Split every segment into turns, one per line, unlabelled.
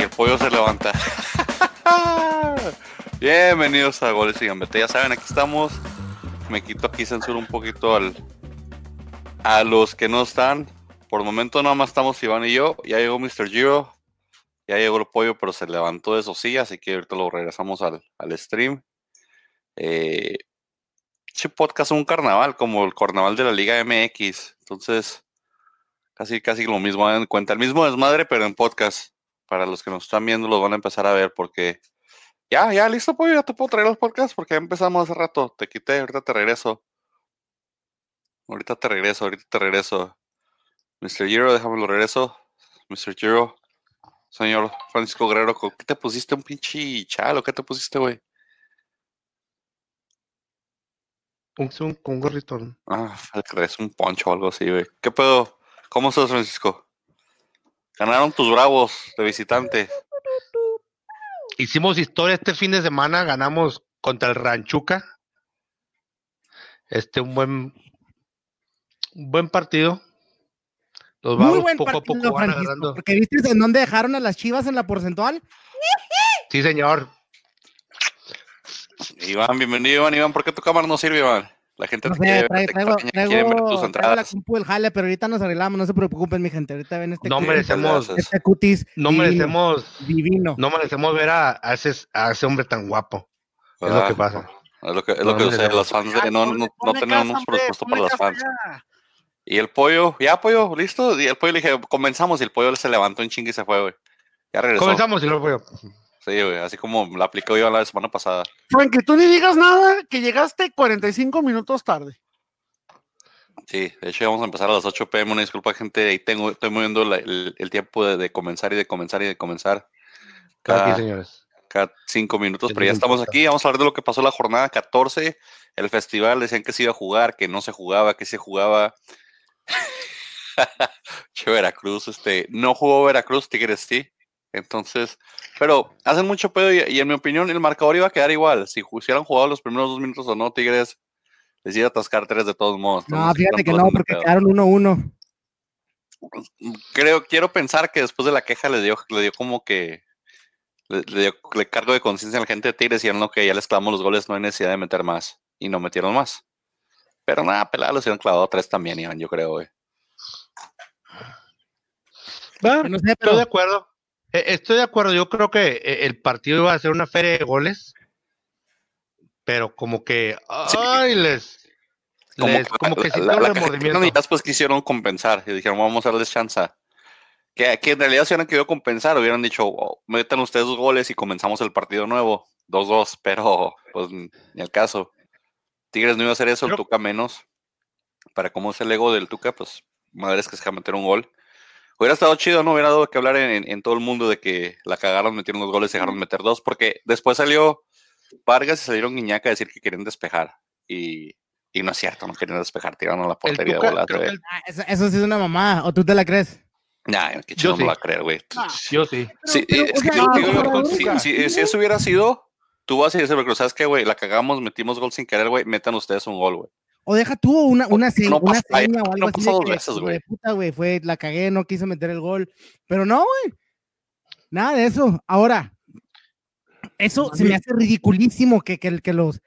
El pollo se levanta. Bienvenidos a Goles y Gambete. Ya saben, aquí estamos. Me quito aquí censura un poquito al, a los que no están. Por el momento nada más estamos Iván y yo. Ya llegó Mr. Giro. Ya llegó el pollo, pero se levantó de esos sí, así que ahorita lo regresamos al, al stream. Eh, podcast un carnaval, como el carnaval de la Liga MX. Entonces, casi, casi lo mismo, en cuenta. El mismo desmadre, pero en podcast. Para los que nos están viendo, los van a empezar a ver porque. Ya, ya, listo, pollo, ya te puedo traer los podcasts porque ya empezamos hace rato. Te quité, ahorita te regreso. Ahorita te regreso, ahorita te regreso. Mr. Giro, déjame lo regreso. Mr. Giro. Señor Francisco Guerrero, ¿qué te pusiste? ¿Un pinche chalo? ¿Qué te pusiste, güey?
Un, un, gorrito.
Ah, es un poncho o algo así, güey. ¿Qué pedo? ¿Cómo estás, Francisco? Ganaron tus bravos de visitante.
Hicimos historia este fin de semana, ganamos contra el Ranchuca. Este, un buen, un buen partido.
Los Muy buen poco a poco van agarrando. Porque viste en dónde dejaron a las chivas en la porcentual.
Sí, señor.
Iván, bienvenido, Iván. Iván, ¿por qué tu cámara no sirve, Iván? La gente
no te quiere, traigo, te traigo, quiere ver tus entradas. la compu del jale, pero ahorita nos arreglamos, no se preocupen, mi gente. Ahorita ven este,
no merecemos,
este cutis
no
divino,
merecemos,
divino.
No merecemos ver a, a, ese, a ese hombre tan guapo. Ah, es lo que pasa.
Es lo que, es no lo que sé, los fans de, no, no, no tenemos presupuesto para los fans. Y el pollo, ya pollo, listo. Y el pollo le dije, comenzamos. Y el pollo se levantó en chingue y se fue, güey. Ya regresó.
Comenzamos y el pollo.
Sí, güey, así como la aplicó yo la semana pasada.
Frank, que tú ni digas nada, que llegaste 45 minutos tarde.
Sí, de hecho vamos a empezar a las 8 pm. Una disculpa, gente. Ahí tengo, estoy moviendo la, el, el, tiempo de, de, comenzar y de comenzar y de comenzar.
Cada, aquí, señores.
Cada cinco minutos, pero ya estamos aquí. Vamos a hablar de lo que pasó la jornada 14. El festival decían que se iba a jugar, que no se jugaba, que se jugaba. che, Veracruz, este, no jugó Veracruz, Tigres sí. Entonces, pero hacen mucho pedo y, y, en mi opinión el marcador iba a quedar igual. Si hubieran jugado los primeros dos minutos o no, Tigres les iba a atascar tres de todos modos.
No, fíjate que no, porque quedaron 1-1.
Creo, quiero pensar que después de la queja le dio, le dio como que le, le dio le cargo de conciencia a la gente de Tigres y dijeron no, que ya les clavamos los goles, no hay necesidad de meter más. Y no metieron más. Pero nada, pelada, los hubieran clavado tres también, Iván, yo creo, güey.
Bueno, no sé, pero... Estoy de acuerdo. Estoy de acuerdo. Yo creo que eh, el partido iba a ser una feria de goles pero como que, ay, les,
como, les, como que si remordimiento. Después quisieron compensar y dijeron, vamos a darles chance. Que, que en realidad si hubieran querido compensar, hubieran dicho, oh, metan ustedes dos goles y comenzamos el partido nuevo, 2-2, pero pues ni el caso. Tigres no iba a hacer eso, pero, el Tuca menos. Para cómo es el ego del Tuca, pues madres que se deja meter un gol. Hubiera estado chido, no hubiera dado que hablar en, en, en, todo el mundo de que la cagaron, metieron dos goles y dejaron meter dos, porque después salió Vargas y salieron Guiñaca a decir que querían despejar. Y, y no es cierto, no querían despejar, tiraron a la portería de bolas.
El... Ah, eso, eso, sí es una mamá, ¿o tú te la crees?
Nah, que chido no sí. va a creer, güey.
Ah, yo sí.
sí pero, es que, no, digo, no, si, si, si, eso hubiera sido, tú vas a decir, pero ¿sabes qué, güey? La cagamos, metimos gol sin querer, güey, metan ustedes un gol, güey.
O deja tú una, una, seña, una seña o algo
así.
No
dos veces, güey.
Puta, güey, fue, la cagué, no quise meter el gol. Pero no, güey. Nada de eso. Ahora, eso se me hace ridiculísimo que, que, que, los,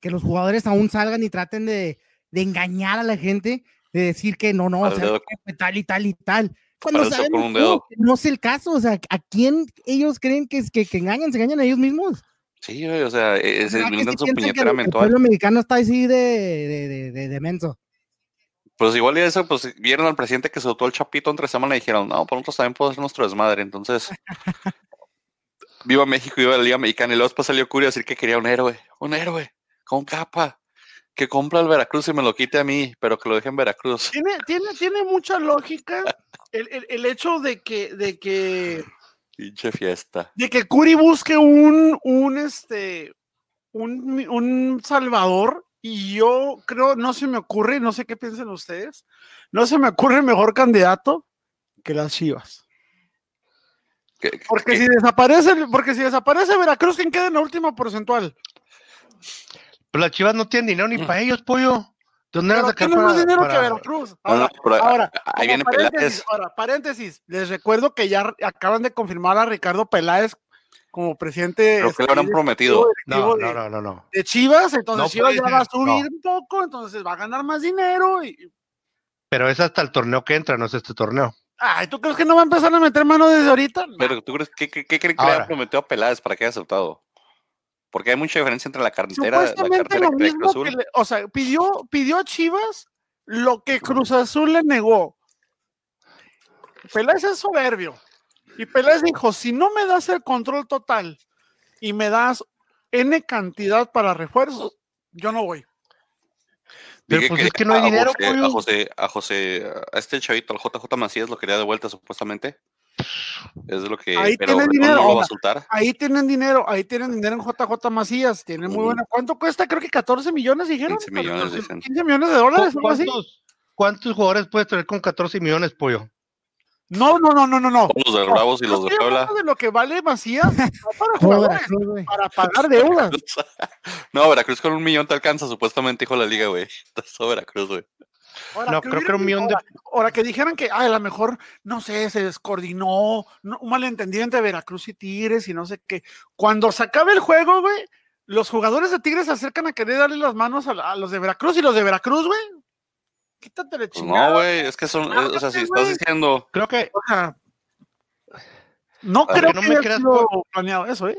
que los jugadores aún salgan y traten de, de engañar a la gente, de decir que no, no, o sea, tal y tal y tal. Cuando saben no, no, es el caso, o sea, ¿a quién ellos creen que, que, que engañan? ¿Se engañan a ellos mismos?
Sí, o sea, es, es
su puñetera mental. El pueblo mexicano está así de, de, de, de, de menso.
Pues igual y eso, pues vieron al presidente que soltó el chapito entre semana y dijeron, no, por nosotros también podemos hacer nuestro desmadre. Entonces, viva México, viva la Liga Mexicana. Y luego después salió Curio a decir que quería un héroe, un héroe, con capa, que compra el Veracruz y me lo quite a mí, pero que lo deje en Veracruz.
Tiene, tiene, tiene mucha lógica el, el, el, hecho de que, de que.
Pinche fiesta.
De que Curi busque un, un este, un, un Salvador. Y yo creo, no se me ocurre, no sé qué piensan ustedes, no se me ocurre mejor candidato que las Chivas.
¿Qué,
porque
qué?
si desaparece, porque si desaparece Veracruz, ¿quién queda en la última porcentual?
Pero las chivas no tienen dinero ni para ellos, pollo. ¿Dónde vas a sacar
para, más dinero que Veracruz? Ahora, ahora
ahí viene
paréntesis, Ahora, paréntesis, les recuerdo que ya acaban de confirmar a Ricardo Peláez como presidente.
Creo que lo habrán prometido.
No, no, no, no,
De Chivas, entonces Chivas ya va a subir un poco, entonces va a ganar más dinero. Y...
Pero es hasta el torneo que entra, no es este torneo.
Ay, ¿tú crees que no va a empezar a meter mano desde ahorita?
Pero tú crees que, qué creen que le ha prometido a Peláez para que haya aceptado? Porque hay mucha diferencia entre la cartera, la cartera
lo mismo Cruz Azul. o sea, pidió, pidió a Chivas lo que Cruz Azul le negó. Peláez es soberbio. Y Peláez dijo, si no me das el control total y me das N cantidad para refuerzos, yo no voy.
Pero pues es que no hay dinero.
a José, a José, a este chavito, al JJ Macías, lo quería de vuelta supuestamente. Es lo que.
Ahí tienen dinero. ahí tienen dinero. Ahí tienen dinero en JJ Macías. Tienen muy buena. ¿Cuánto cuesta? Creo que 14 millones dijeron.
15 millones,
15 millones de dólares.
¿Cuántos, ¿Cuántos jugadores puedes tener con 14 millones, pollo?
No, no, no, no, no, no.
Los de Bravos y los de Puebla.
de lo que vale Macías para jugadores, para pagar deudas.
no, Veracruz con un millón te alcanza, supuestamente, dijo la liga, güey. Todo Veracruz, güey.
No, creo que era un millón de.
Ahora que dijeran que a lo mejor, no sé, se descoordinó, un malentendido entre Veracruz y Tigres y no sé qué. Cuando se acabe el juego, güey, los jugadores de Tigres se acercan a querer darle las manos a, a los de Veracruz y los de Veracruz, güey, quítate de chingada.
No, güey, es que son, o sea, si estás diciendo.
Creo que.
no creo que, no me creas planeado eso, ¿eh?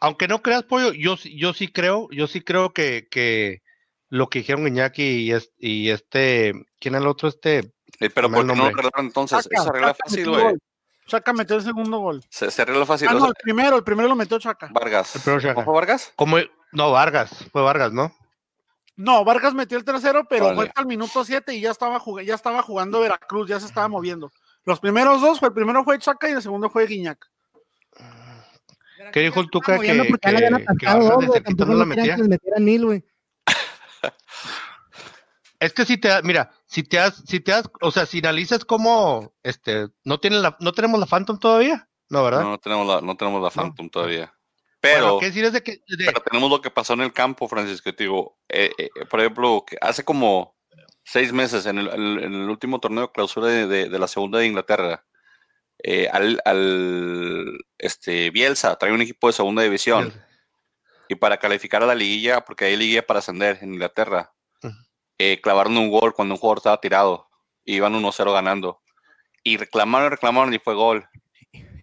Aunque no creas, pollo, yo, yo sí creo, yo sí creo que, que lo que dijeron Iñaki y, y este, ¿quién es el otro? Este.
Eh, pero ¿por qué no lo entonces? Chaca, se arregla fácil, güey.
Chaca metió el segundo gol.
Se, se arregla fácil.
Ah, no, el primero, el primero lo metió Chaca.
Vargas.
El primero Chaca.
fue Vargas?
Como, no, Vargas, fue Vargas, ¿no?
No, Vargas metió el tercero, pero fue al minuto 7 y ya estaba, ya estaba jugando Veracruz, ya se estaba moviendo. Los primeros dos, fue, el primero fue Chaca y el segudo fue Guiñac.
¿Qué dijo el Tuca que, que, que, que no la metía? Es que si te, mira, si te has, si te has, o sea, si analizas cómo, este, no tienen la, no tenemos la Phantom todavía, no, ¿verdad?
No, no tenemos la, no tenemos la Phantom todavía. Pero, tenemos lo que pasó en el campo, Francisco. Te digo, eh, eh, por ejemplo, que hace como seis meses en el, último torneo de clausura de, la segunda de Inglaterra, eh, al, este, Bielsa trae un equipo de segunda división. Y para calificar a la liguilla, porque hay liguilla para ascender en Inglaterra, clavaron un gol cuando un jugador estaba tirado. Y iban 1-0 ganando. Y reclamaron, reclamaron y fue gol.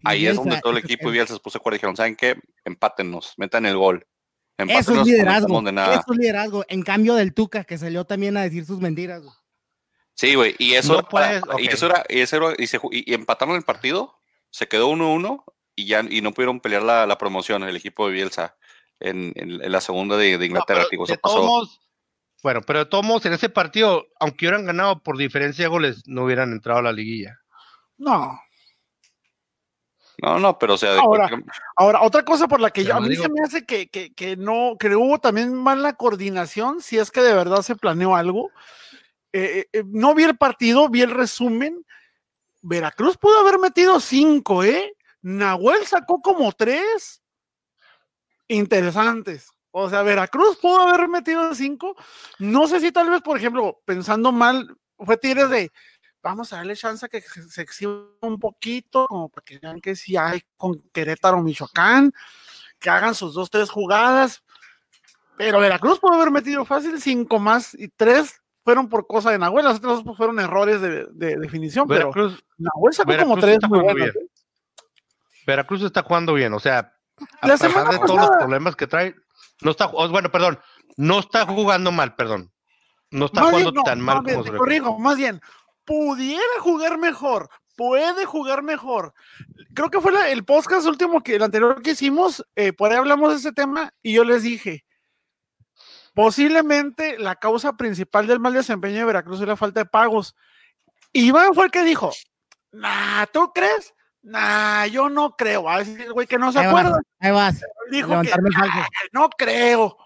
Ahí es donde todo el equipo y Bielsa se puso acuerdo y dijeron, ¿saben qué? Empátenos, metan el gol.
Eso es liderazgo. Eso es liderazgo. En cambio del Tuca, que salió también a decir sus mentiras.
Sí, güey. Y eso, y eso era, y, eso era, y, se, y, empataron el partido, se quedó 1-1 y ya y no pudieron pelear la, la, promoción el equipo de Bielsa en, en, la segunda de, de Inglaterra.
Bueno, pero de todos modos, en ese partido, aunque hubieran ganado por diferencia de goles, no hubieran entrado a la liguilla.
No,
no, no, pero o sea.
ahora, ahora, otra cosa por la que yo, a mí se me hace que, que, que, no, que hubo también mala coordinación, si es que de verdad se planeó algo. Eh, eh, eh, no vi el partido, vi el resumen. Veracruz pudo haber metido cinco, ¿eh? Nahuel sacó como tres interesantes. O sea, Veracruz pudo haber metido cinco. No sé si tal vez, por ejemplo, pensando mal, fue Tigres de vamos a darle chance a que se exhiba un poquito, como para que vean que si hay con Querétaro, Michoacán, que hagan sus dos, tres jugadas. Pero Veracruz pudo haber metido fácil cinco más y tres fueron por cosa de Nahuel, las otras dos fueron errores de, definición. Veracruz, pero Nahuel sacó como tres muy.
Veracruz está jugando bien, o sea, a pesar de todos los problemas que trae, no está, bueno, perdón, no está jugando mal, perdón. No está jugando tan mal como
se corrijo, más bien, pudiera jugar mejor, puede jugar mejor. Creo que fue el podcast último que el anterior que hicimos, eh, por ahí hablamos de ese tema y yo les dije, posiblemente la causa principal del mal desempeño de Veracruz es la falta de pagos. Iván fue el que dijo, nah, ¿tú crees? Nah, yo no creo. A ver el güey que no se acuerda.
ahí vas.
Dijo que no creo.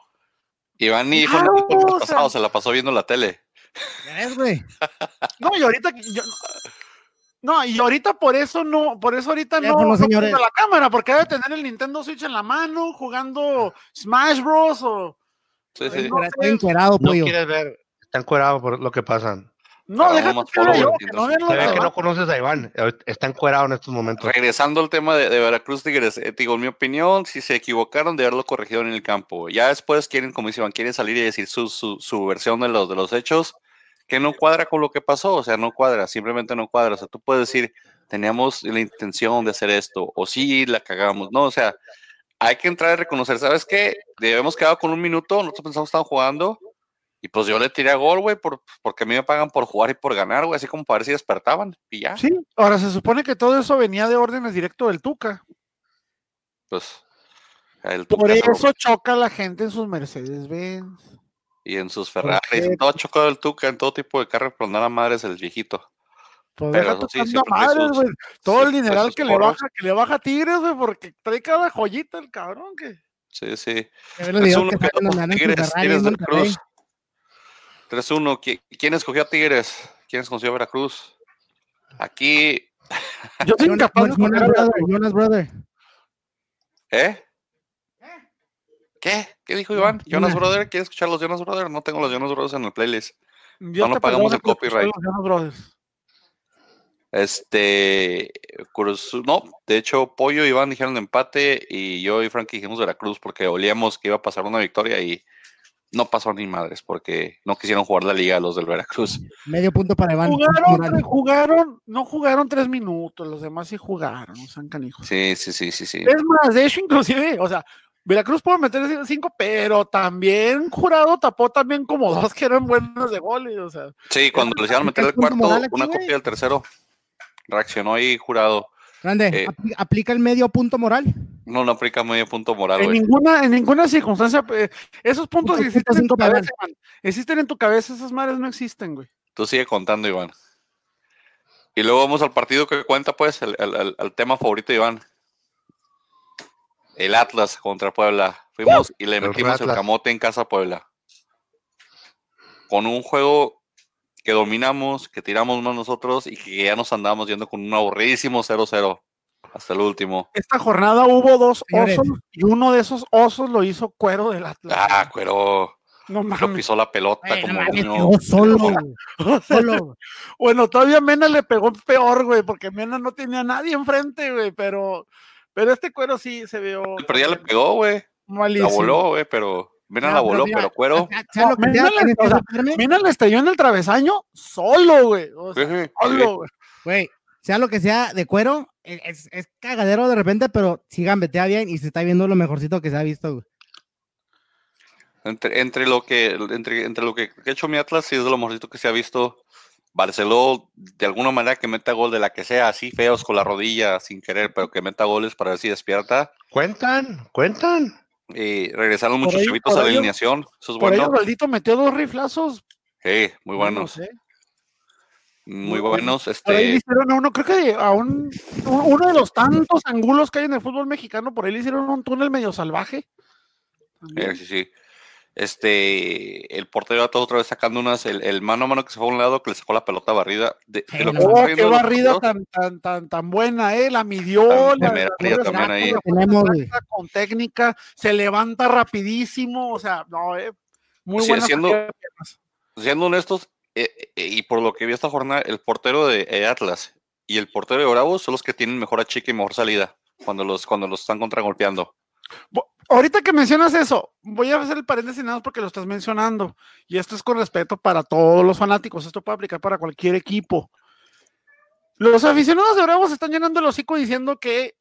Iván ni dijo no, pasado, se la pasó viendo la tele.
No, y ahorita no, y ahorita por eso no, por eso ahorita no, no, la cámara, porque debe tener el Nintendo Switch en la mano, jugando Smash Bros. o
Sí, sí.
Está encuerado,
No
pollo.
quieres ver, está encuerado por lo que pasan.
No, déjate que yo, no
que no conoces a Iván, está encuerado en estos momentos.
Regresando al tema de, de Veracruz Tigres, eh, digo, en mi opinión, si se equivocaron de haberlo corregido en el campo, ya después quieren, como dice Iván, quieren salir y decir su, su, su versión de los, de los hechos, que no cuadra con lo que pasó, o sea, no cuadra, simplemente no cuadra, o sea, tú puedes decir, teníamos la intención de hacer esto, o sí, la cagamos, no, o sea, hay que entrar a reconocer, ¿sabes qué? Debemos quedado con un minuto, nosotros pensamos que estaban jugando, y pues yo le tiré a gol, güey, por, porque a mí me pagan por jugar y por ganar, güey, así como para ver si despertaban, y ya,
Sí, ahora se supone que todo eso venía de órdenes directo del Tuca.
pues. el
Por
Tuca
eso choca la gente en sus Mercedes Benz.
Y en sus Ferraris, en todo chocado el Tuca, en todo tipo de carro, pero nada madres el viejito.
Pues
Pero
deja
sí,
madres,
sus-.
Todo el dineral que le baja, que le baja a Tigres, güey, porque trae cada joyita el cabrón que.
Sí, sí.
Videos
3-1
que con
Tigres, Tigres del. Cruz. 3-1. ¿Qui- ¿Quién escogió a Tigres? ¿Quién escogió a Veracruz? Aquí,
Yo soy
Jonas,
incapaz de
Jonas Brother. Jonas Brother.
¿eh? ¿Qué? ¿Qué dijo Iván? Jonas. Brother, ¿quieres escuchar los Jonas Brothers? No tengo los Jonas Brothers en el playlist.
Dios
no
te
pagamos el copyright.
los Jonas Brothers.
Este, Cruz, no, de hecho, Pollo y Iván dijeron empate y yo y Frankie dijimos Veracruz porque olíamos que iba a pasar una victoria y no pasó ni madres porque no quisieron jugar la liga los del Veracruz.
Medio punto para Iván.
Jugaron, jugaron, no jugaron tres minutos, los demás sí jugaron, canijos.
Sí, sí, sí, sí, sí.
Es más, de hecho, inclusive, o sea, Veracruz puede meter cinco, pero también Jurado tapó también como dos que eran buenos de goles, o sea.
Sí, cuando le hicieron meter el cuarto, una copia del tercero, reaccionó ahí jurado.
Grande,
Eh.
apli- aplica el medio punto moral.
No, no aplica medio punto moral,
En
güey.
ninguna, en ninguna circunstancia, eh, esos puntos
Punto
existen en tu cabeza, man. Existen en tu cabeza, esas madres no existen, güey.
Tú sigue contando, Iván. Y luego vamos al partido que cuenta, pues, el, el- el- el tema favorito de Iván. El Atlas contra Puebla. Fuimos y le metimos el camote en casa a Puebla. Con un juego que dominamos, que tiramos más nosotros y que ya nos andábamos yendo con un aburridísimo 0-0 hasta el último.
Esta jornada hubo dos
Señores.
osos y uno de esos osos lo hizo cuero del Atlas.
Ah, cuero.
no
Lo
mames.
pisó la pelota
no
como
mames,
niño.
solo, güey,
O sea,
solo.
Bueno, todavía Mena le pegó peor, güey, porque Mena no tenía a nadie enfrente, güey, pero, pero este cuero sí se vio
Pero ya le pegó, güey. La voló, güey, pero.
No,
la
pero
voló,
mira,
pero cuero.
lo
No, Mena le- o sea, Mena estalló en el travesaño solo, güey. O sea,
Sí, sí, sí.
solo, güey.
Güey, sea lo que sea de cuero, es, es cagadero de repente, pero sí gambetea bien y se está viendo lo mejorcito que se ha visto, güey.
Entre, entre lo que entre, entre lo que ha hecho mi Atlas, sí es de lo mejorcito que se ha visto. Barceló, de alguna manera que meta gol de la que sea, así feos con la rodilla, sin querer, pero que meta goles para ver si despierta.
Cuentan, cuentan.
Y regresaron muchos
ahí-
chavitos a la alineación. Eso es
Por
bueno.
ello, metió dos riflazos.
Sí, muy
buenos,
Muy buenos.
Por ahí le
Este,
hicieron a uno, creo que a un, un- uno de los tantos ángulos que hay en el fútbol mexicano, por ahí le hicieron un túnel medio salvaje.
Eh, sí, sí. Este, el portero está otra vez sacando unas, el, el mano a mano que se fue a un lado, que le sacó la pelota barrida. De, de lo que
Oh,
qué barrida tan, tan, tan, tan buena, ¿eh? La midió,
Tan-
la,
también ahí.
con técnica, se levanta rapidísimo, o sea, no, eh, muy
Sí,
buena.
siendo honestos, eh, eh, y por lo que vi esta jornada, el portero de eh, Atlas y el portero de Bravos son los que tienen mejor achique y mejor salida cuando los, cuando los están contragolpeando.
Ahorita que mencionas eso, voy a hacer el paréntesis nada porque lo estás mencionando. Y esto es con respeto para todos los fanáticos. Esto puede aplicar para cualquier equipo. Los aficionados de Bravos están llenando el hocico diciendo que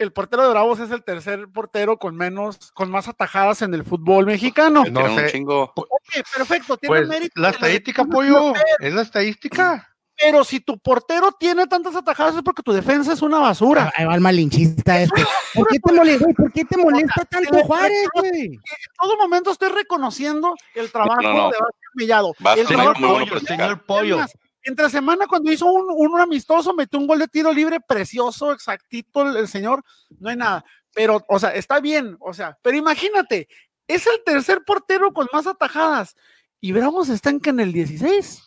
el portero de Bravos es el tercer portero con menos, con más atajadas en el fútbol mexicano.
No
Tienen un
sé.
chingo.
Ok, perfecto, tiene
Pues
mérito.
la estadística, pollo, es la estadística.
Pero si tu portero tiene tantas atajadas es porque tu defensa es una basura.
Ahí va el malinchista este. ¿Por qué te molesta, güey? ¿Por qué te molesta tanto Juárez, güey?
En todo momento estoy reconociendo el trabajo
No, no.
de Vázquez Mellado. El
señor
Pollo, señor Pollo.
Entre semana, cuando hizo un, un amistoso, metió un gol de tiro libre precioso, exactito el, el señor. No hay nada. Pero, o sea, está bien. O sea, pero imagínate, es el tercer portero con más atajadas. Y Bravos están que en el 16,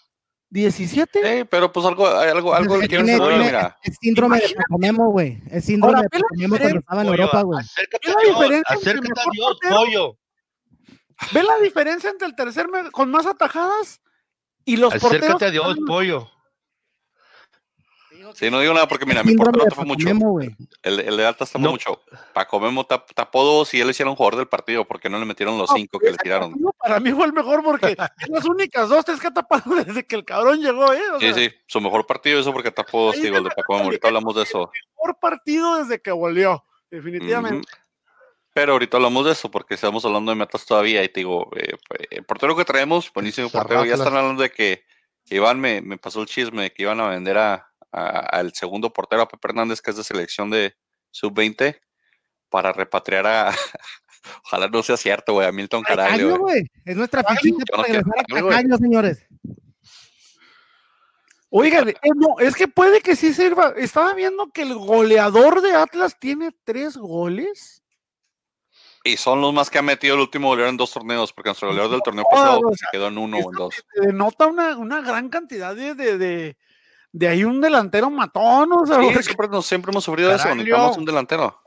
17.
Sí, pero pues algo, hay algo, algo le quieren
Tiene-
saber,
tiene-
mira.
Es síndrome de
Imagínate.
Pacomemo, güey. Es síndrome
Ahora,
de Pacomemo cuando estaba en Europa, güey.
Acércate
¿Qué
a Dios,
diferencia
acércate a Dios, pollo.
Ve la diferencia entre el tercer con más atajadas y los porteros.
Acércate a Dios, pollo.
Sí, no digo nada porque mira, mi portero tapó mucho. El, el de Atlas tapó
No.
mucho. Paco Memo tap- tapó dos y él hicieron jugador del partido porque no le metieron los
No,
cinco que le tiraron.
Para mí fue el mejor porque es las únicas dos, tres que ha tapado desde que el cabrón llegó, ¿eh? O
Sí,
sea,
sí, su mejor partido eso porque tapó dos, digo, el de Paco Memo. Ahorita hablamos de eso.
mejor partido desde que volvió, definitivamente.
Pero ahorita hablamos de eso porque estamos hablando de metas todavía y te digo, eh, el portero que traemos, buenísimo portero, ya están hablando de que, que Iván me, me pasó el chisme de que iban a vender a, a- al segundo portero, a Pepe Hernández, que es de selección de sub-20, para repatriar a, ojalá no sea cierto, güey, a Milton Caraglio. Güey.
Es nuestra fichita para regresar a señores.
Oigan, eh, no, es que puede que sí sirva. Estaba viendo que el goleador de Atlas tiene tres goles.
Y son los más que ha metido el último goleador en dos torneos, porque nuestro goleador del torneo pasado
o
se
sea,
quedó en uno o en dos.
denota una, una gran cantidad de, de, de, de ahí un delantero matón, o sea,
Sí,
porque
siempre, siempre hemos sufrido de eso, necesitamos un delantero.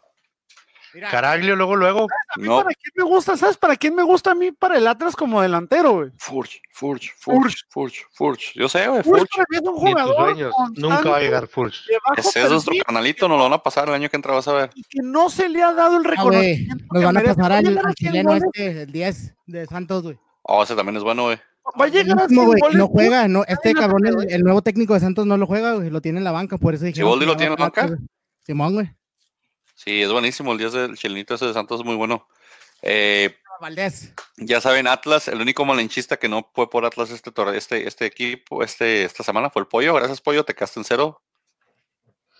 Mira,
Caraglio, luego, luego.
a mí
No,
para quién me gusta, ¿sabes? ¿Para quién me gusta a mí para el Atlas como delantero, güey?
Furch, Furch, Furch, Furch, Furch. Yo sé, güey,
Furch es un jugador.
Nunca va a llegar Furch.
Ese es nuestro
perfil,
carnalito, nos lo van a pasar el año que entra, vas a ver.
y que no se le ha dado el
ah,
reconocimiento.
Nos
que
van a pasar al,
llegar a
al
100
chileno este, el 10 de Santos, güey.
Oh, ese también es bueno, güey.
Va a llegar a
Buenísimo,
100
güey, y
goles.
No juega, no, este
no
cabrón, el nuevo técnico de Santos no lo juega, güey, lo tiene en la banca, por eso dije.
¿Siboldi lo tiene en la banca?
Simón, güey.
Sí, es buenísimo. El día del chilenito ese de Santos es muy bueno. Eh,
Valdés.
ya saben, Atlas, el único malenchista que no fue por Atlas este, este, este equipo, este, esta semana fue el pollo. Gracias, pollo, te quedaste en cero.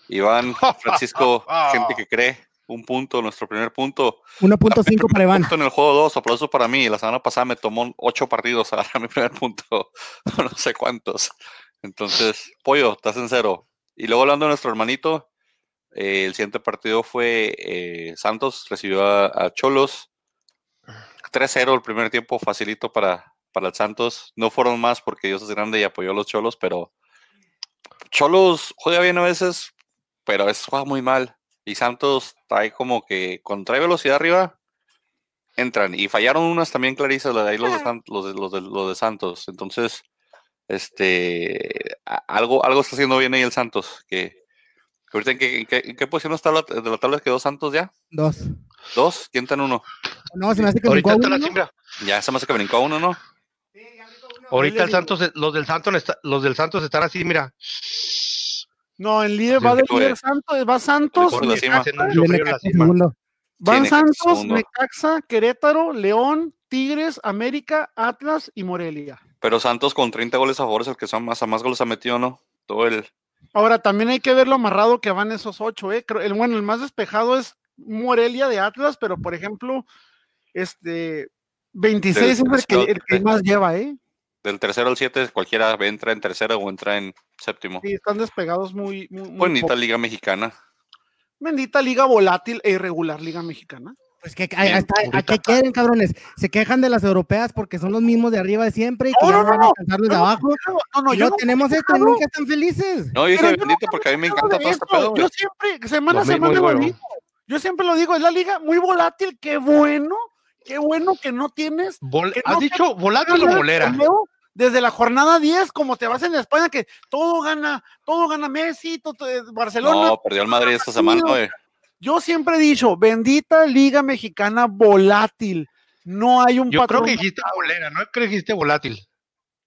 Iván, Francisco, gente que cree, un punto, nuestro primer punto.
1.5 para Iván.
Punto en el juego 2, aplauso para mí. La semana pasada me tomó ocho partidos a agarrar mi primer punto, no sé cuántos. Entonces, pollo, estás en cero. Y luego hablando de nuestro hermanito, eh, el siguiente partido fue eh, Santos, recibió a, a Cholos. 3-0 el primer tiempo, facilito para, para el Santos. No fueron más porque Dios es grande y apoyó a los Cholos, pero Cholos juega bien a veces, pero a veces juega muy mal. Y Santos trae como que, cuando trae velocidad arriba, entran. Y fallaron unas también clarisas, ahí los de, San- los de, los de, los de Santos. Entonces, este, algo, algo está haciendo bien ahí el Santos. Que ahorita, ¿en qué, en qué- en qué posición está la, de la tabla quedó Santos ya?
Dos.
¿Dos? ¿Quién está en uno?
No, se me hace que
Ahorita
brincó
la
uno, ¿no?
cimbra.
Ya se me hace que brincó uno, ¿no?
Ahorita el. Santos, los del Santos, está- los del Santos están así, mira.
No, en líder
Sí,
va de líder Santos, va Santos,
la
la
el
van Santos. Necaxa, Querétaro, León, Tigres, América, Atlas y Morelia.
Pero Santos con 30 goles a favor es el que son más, a más goles ha metido, ¿no? Todo el.
Ahora también hay que ver lo amarrado que van esos ocho, ¿eh? Creo- el, bueno, el más despejado es Morelia de Atlas, pero por ejemplo, este 26 es el que, el que más lleva, ¿eh?
Del tercero al 7, cualquiera entra en tercero o entra en séptimo.
Sí, están despegados muy, muy,
Bonita. Liga Mexicana.
Bendita liga volátil e irregular liga mexicana.
Pues que ¿a qué quieren, cabrones? Se quejan de las europeas porque son los mismos de arriba de siempre y que
No,
ya
no,
no van a alcanzar los de
no,
abajo.
No, no,
y
yo no
tenemos esto y nunca están felices.
No, yo bendito porque a mí me encanta todo este
esto.
pedo, güey.
Yo siempre, semana a semana lo
yo.
digo. Yo siempre lo digo, es la liga muy volátil, qué bueno, qué bueno que no tienes.
Vol-
Que
¿Has dicho volátil o bolera?
Desde la jornada 10, como te vas en España, que todo gana, todo gana Messi, todo, eh, Barcelona.
No, perdió el Madrid esta semana, güey.
Yo siempre he dicho, bendita liga mexicana volátil. No hay un
Yo creo
patrón.
que dijiste bolera, no creo que dijiste volátil.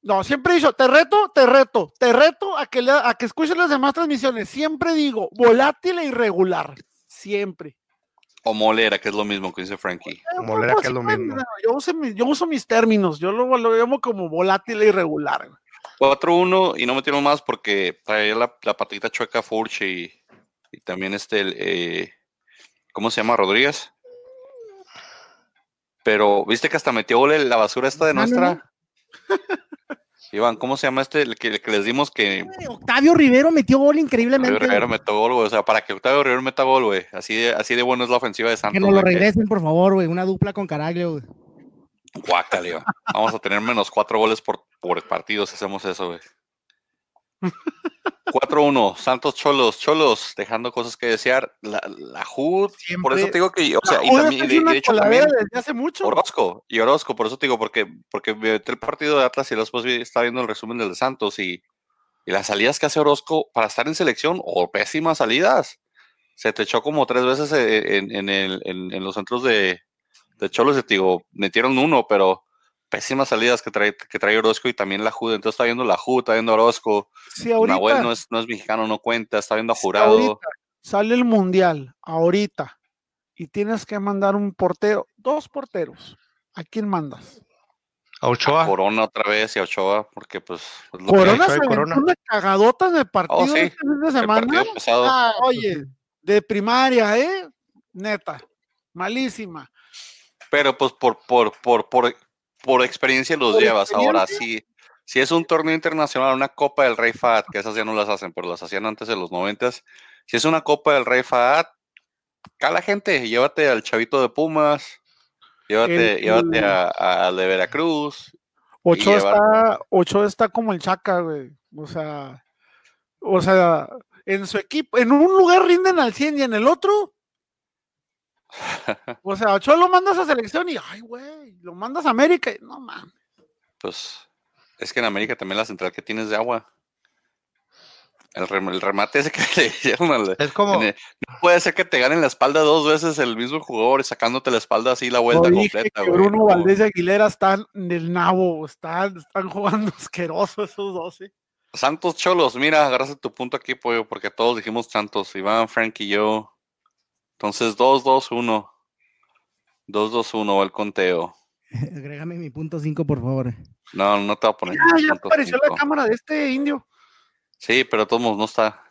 No, siempre he dicho, te reto, te reto, te reto a que, le- a que escuches las demás transmisiones. Siempre digo, volátil e irregular. Siempre.
O molera, que es lo mismo que dice Frankie.
Molera, que es lo
pues,
mismo.
Yo uso, mi- yo uso mis términos, yo lo, lo llamo como volátil e irregular. güey.
4-1 y no metieron más porque traía la, la patita chueca Furch y, y también este, el, eh, ¿cómo se llama? Rodríguez. Pero, ¿viste que hasta metió gol la basura esta de
Ah, no,
nuestra? Iván, ¿cómo se llama este? El que, el que les dimos que
Octavio Rivero metió gol increíblemente.
Octavio Rivero metió gol, güey. O sea, para que Octavio Rivero meta gol, güey. Así de, así de bueno es la ofensiva de Santos.
que nos lo regresen, por favor, güey. Una dupla con Caraglio, güey.
Guácale. Vamos a tener menos cuatro goles por, por partido si hacemos eso, güey. 4-1, Santos Cholos, Cholos, dejando cosas que desear. La, la HUD, por eso te digo que, o sea, y también, de, de hecho también,
desde hace mucho.
Orozco, y Orozco, por eso te digo, porque, porque el partido de Atlas y después estaba viendo el resumen del de Santos y, y las salidas que hace Orozco para estar en selección, o pésimas salidas. Se te echó como tres veces en, en, el, en, en los centros de, de Cholos, y te digo, metieron uno, pero pésimas salidas que trae, que trae Orozco y también la Jude. Entonces está viendo la Jude, está viendo Orozco.
Sí, ahorita,
Nahuel no es, no es mexicano, no cuenta, está viendo a Jurado.
Ahorita, sale el Mundial, ahorita, y tienes que mandar un portero, dos porteros. ¿A quién mandas?
A Ochoa.
A Corona otra vez y a Ochoa, porque pues...
Es Corona se Corona. una cagadota de partido
oh, sí.
este fin de semana. Ah, oye, de primaria, ¿eh? Neta, malísima.
Pero pues por, por, por, por, por experiencia los
¿Por
llevas. Ahora,
experiencia?
si, si es un torneo internacional, una Copa del Rey Fahad, que esas ya no las hacen, pero las hacían antes de los noventas. Si es una Copa del Rey Fahad, cala gente, llévate al chavito de Pumas, llévate,
El-
llévate a- a- al de Veracruz.
Ocho está, Ocho está como el Chaca, güey. O sea, o sea, en su equipo, en un lugar rinden al 100 y en el otro. O sea, Ochoa lo mandas a selección y, ay, güey, lo mandas a América. y, No, mames.
Pues es que en América también la central que tienes de agua. El, rem- el remate ese que le hicieron al-
Es como,
el- no puede ser que te ganen la espalda dos veces el mismo jugador y sacándote la espalda así la vuelta
No dije
completa.
que
güey,
Bruno
no.
Valdés y Aguilera están del nabo, están, están jugando asqueroso esos dos, ¿eh?
Santos Cholos, mira, agarraste tu punto aquí, pollo, porque todos dijimos Santos, Iván, Frank y yo. Entonces, 2-2-1. 2-2-1 va el conteo.
Agrégame mi punto 5, por favor.
No, no te voy a poner.
Ah, ya
punto
apareció la
cinco.
cámara de este indio.
Sí, pero todos modos no está.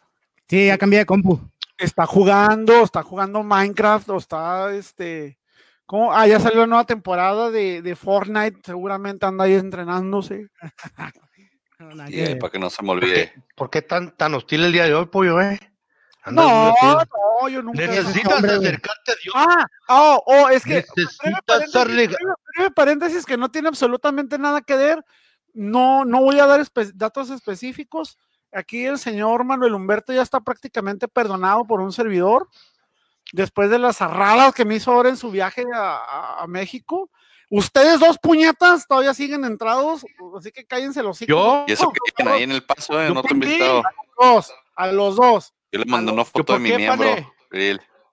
Sí, ya cambié de compu.
Está jugando, está jugando Minecraft, o está este. ¿Cómo? Ah, ya salió la nueva temporada de, de Fortnite, seguramente anda ahí entrenándose.
No, que
para que no se me olvide.
¿por qué tan, tan hostil el día de hoy, pollo, eh?
No, no, yo nunca.
Necesitas
hombre.
acercarte a Dios.
Ah, oh, oh, es que breve
Necesitas
paréntesis, breve- breve paréntesis que no tiene absolutamente nada que ver. No, no voy a dar espe- datos específicos. Aquí el señor Manuel Humberto ya está prácticamente perdonado por un servidor. Después de las zarradas que me hizo ahora en su viaje a, a- a México. Ustedes dos puñetas todavía siguen entrados, así que cállense los hijos.
Yo,
Y eso que tienen ahí en el paso, eh, no te he invitado.
Dos, a los dos,
Yo le mandé
¿Yo
una foto de mi
qué,
miembro.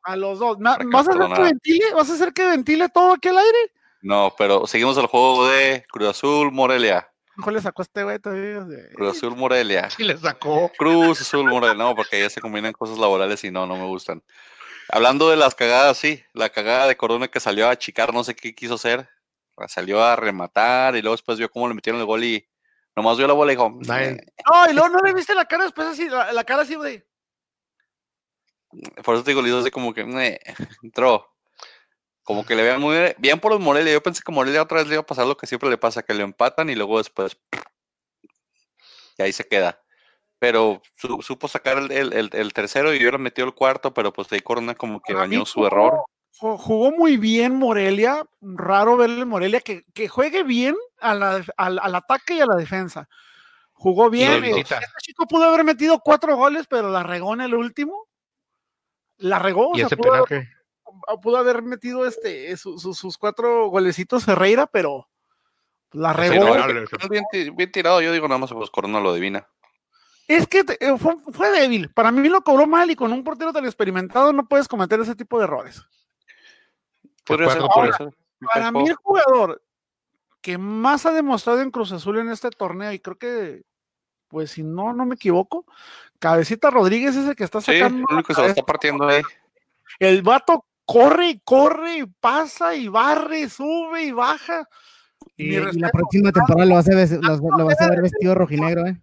a los dos. ¿Vas a
no
hacer que ventile? ¿Vas a hacer que ventile todo aquí al aire?
No, pero seguimos el juego de Cruz Azul, Morelia.
Mejor le sacó a este güey todavía.
Cruz Azul, Morelia.
sí le sacó.
Cruz Azul, Morelia. No, porque ya se combinan cosas laborales y no, no me gustan. Hablando de las cagadas, sí, la cagada de Corona que salió a achicar, no sé qué quiso hacer. Salió a rematar y luego después vio cómo le metieron el gol y nomás vio la bola y dijo.
No, y luego no le viste la cara después así, la, la cara así de.
Por eso te digo, le hizo así como que "Eh", entró. Como que le vean muy bien por el Morelia. Yo pensé que Morelia otra vez le iba a pasar lo que siempre le pasa, que le empatan y luego después. Y ahí se queda. Pero su- supo sacar el, el- el- tercero y ahora metió el cuarto, pero pues ahí Corona como que bañó su error.
ju- Jugó muy bien Morelia. Raro verle Morelia que, que juegue bien a la al, al ataque y a la defensa. Jugó bien.
Los.
Este chico pudo haber metido cuatro goles, pero la regó en el último. La regó. o
Y
sea,
ese
pudo,
penal
haber-
que.
pudo haber metido este, su- su- sus cuatro golecitos Ferreira, pero la
Sí,
regó.
bien, ti- bien tirado, yo digo nada más, pues Corona lo adivina.
Es que te- eh, fue, fue débil. Para mí lo cobró mal y con un portero tan experimentado no puedes cometer ese tipo de errores.
Podría ser,
acuerdo,
podría
ahora,
ser.
Para mí el jugador que más ha demostrado en Cruz Azul en este torneo, y creo que, pues si no, no me equivoco, Cabecita Rodríguez es el que está
Sí, el
sacando.
único que se lo está partiendo ahí.
El vato corre y corre y pasa y barre y sube y baja.
Y, y la próxima temporada lo vas a ver, lo, lo vas a ver vestido rojinegro, ¿eh?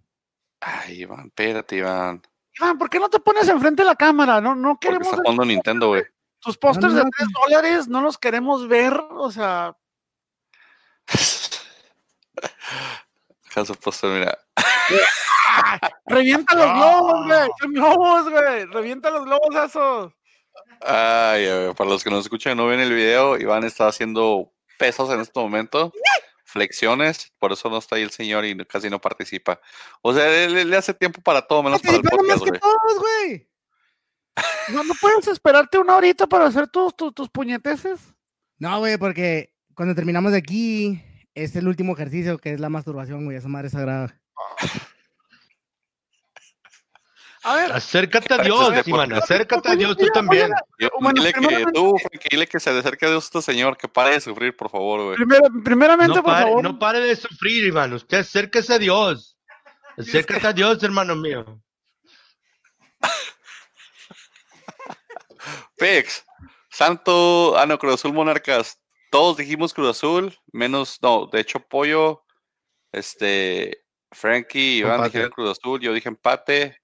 Ay, Iván, espérate, Iván.
Iván, ¿por qué no te pones enfrente de la cámara? No, no
Porque
queremos
está jugando Nintendo, güey.
tus pósters
No, no,
de 3 dólares, no los queremos ver. O sea,
Deja su póster, mira.
revienta los
No.
globos, güey. Son globos, güey. Revienta los globos esos.
Ay, para los que nos escuchan y no ven el video, Iván está haciendo pesos en este momento. flexiones, por eso no está ahí el señor y casi no participa. O sea, él, le hace tiempo para todo, menos para el podcast, güey. güey.
¿No, ¿No puedes esperarte una horita para hacer tus, tus, tus puñeteses?
No, güey, porque cuando terminamos de aquí, es el último ejercicio que es la masturbación, güey, esa madre sagrada.
A ver. Acércate a Dios, Simón, acércate a Dios tú también.
dile que tú, dile que se acerque a Dios este señor, que pare de sufrir, por favor, güey.
primeramente, por favor.
No pare de sufrir, Iván. Usted acérquese a Dios. Acércate a Dios, hermano mío.
Pix, Santo, ah, no, Monarcas. Todos dijimos Cruz Azul, menos, no, de hecho, Pollo, este, Frankie, Iván dijeron Cruz Azul, yo dije empate.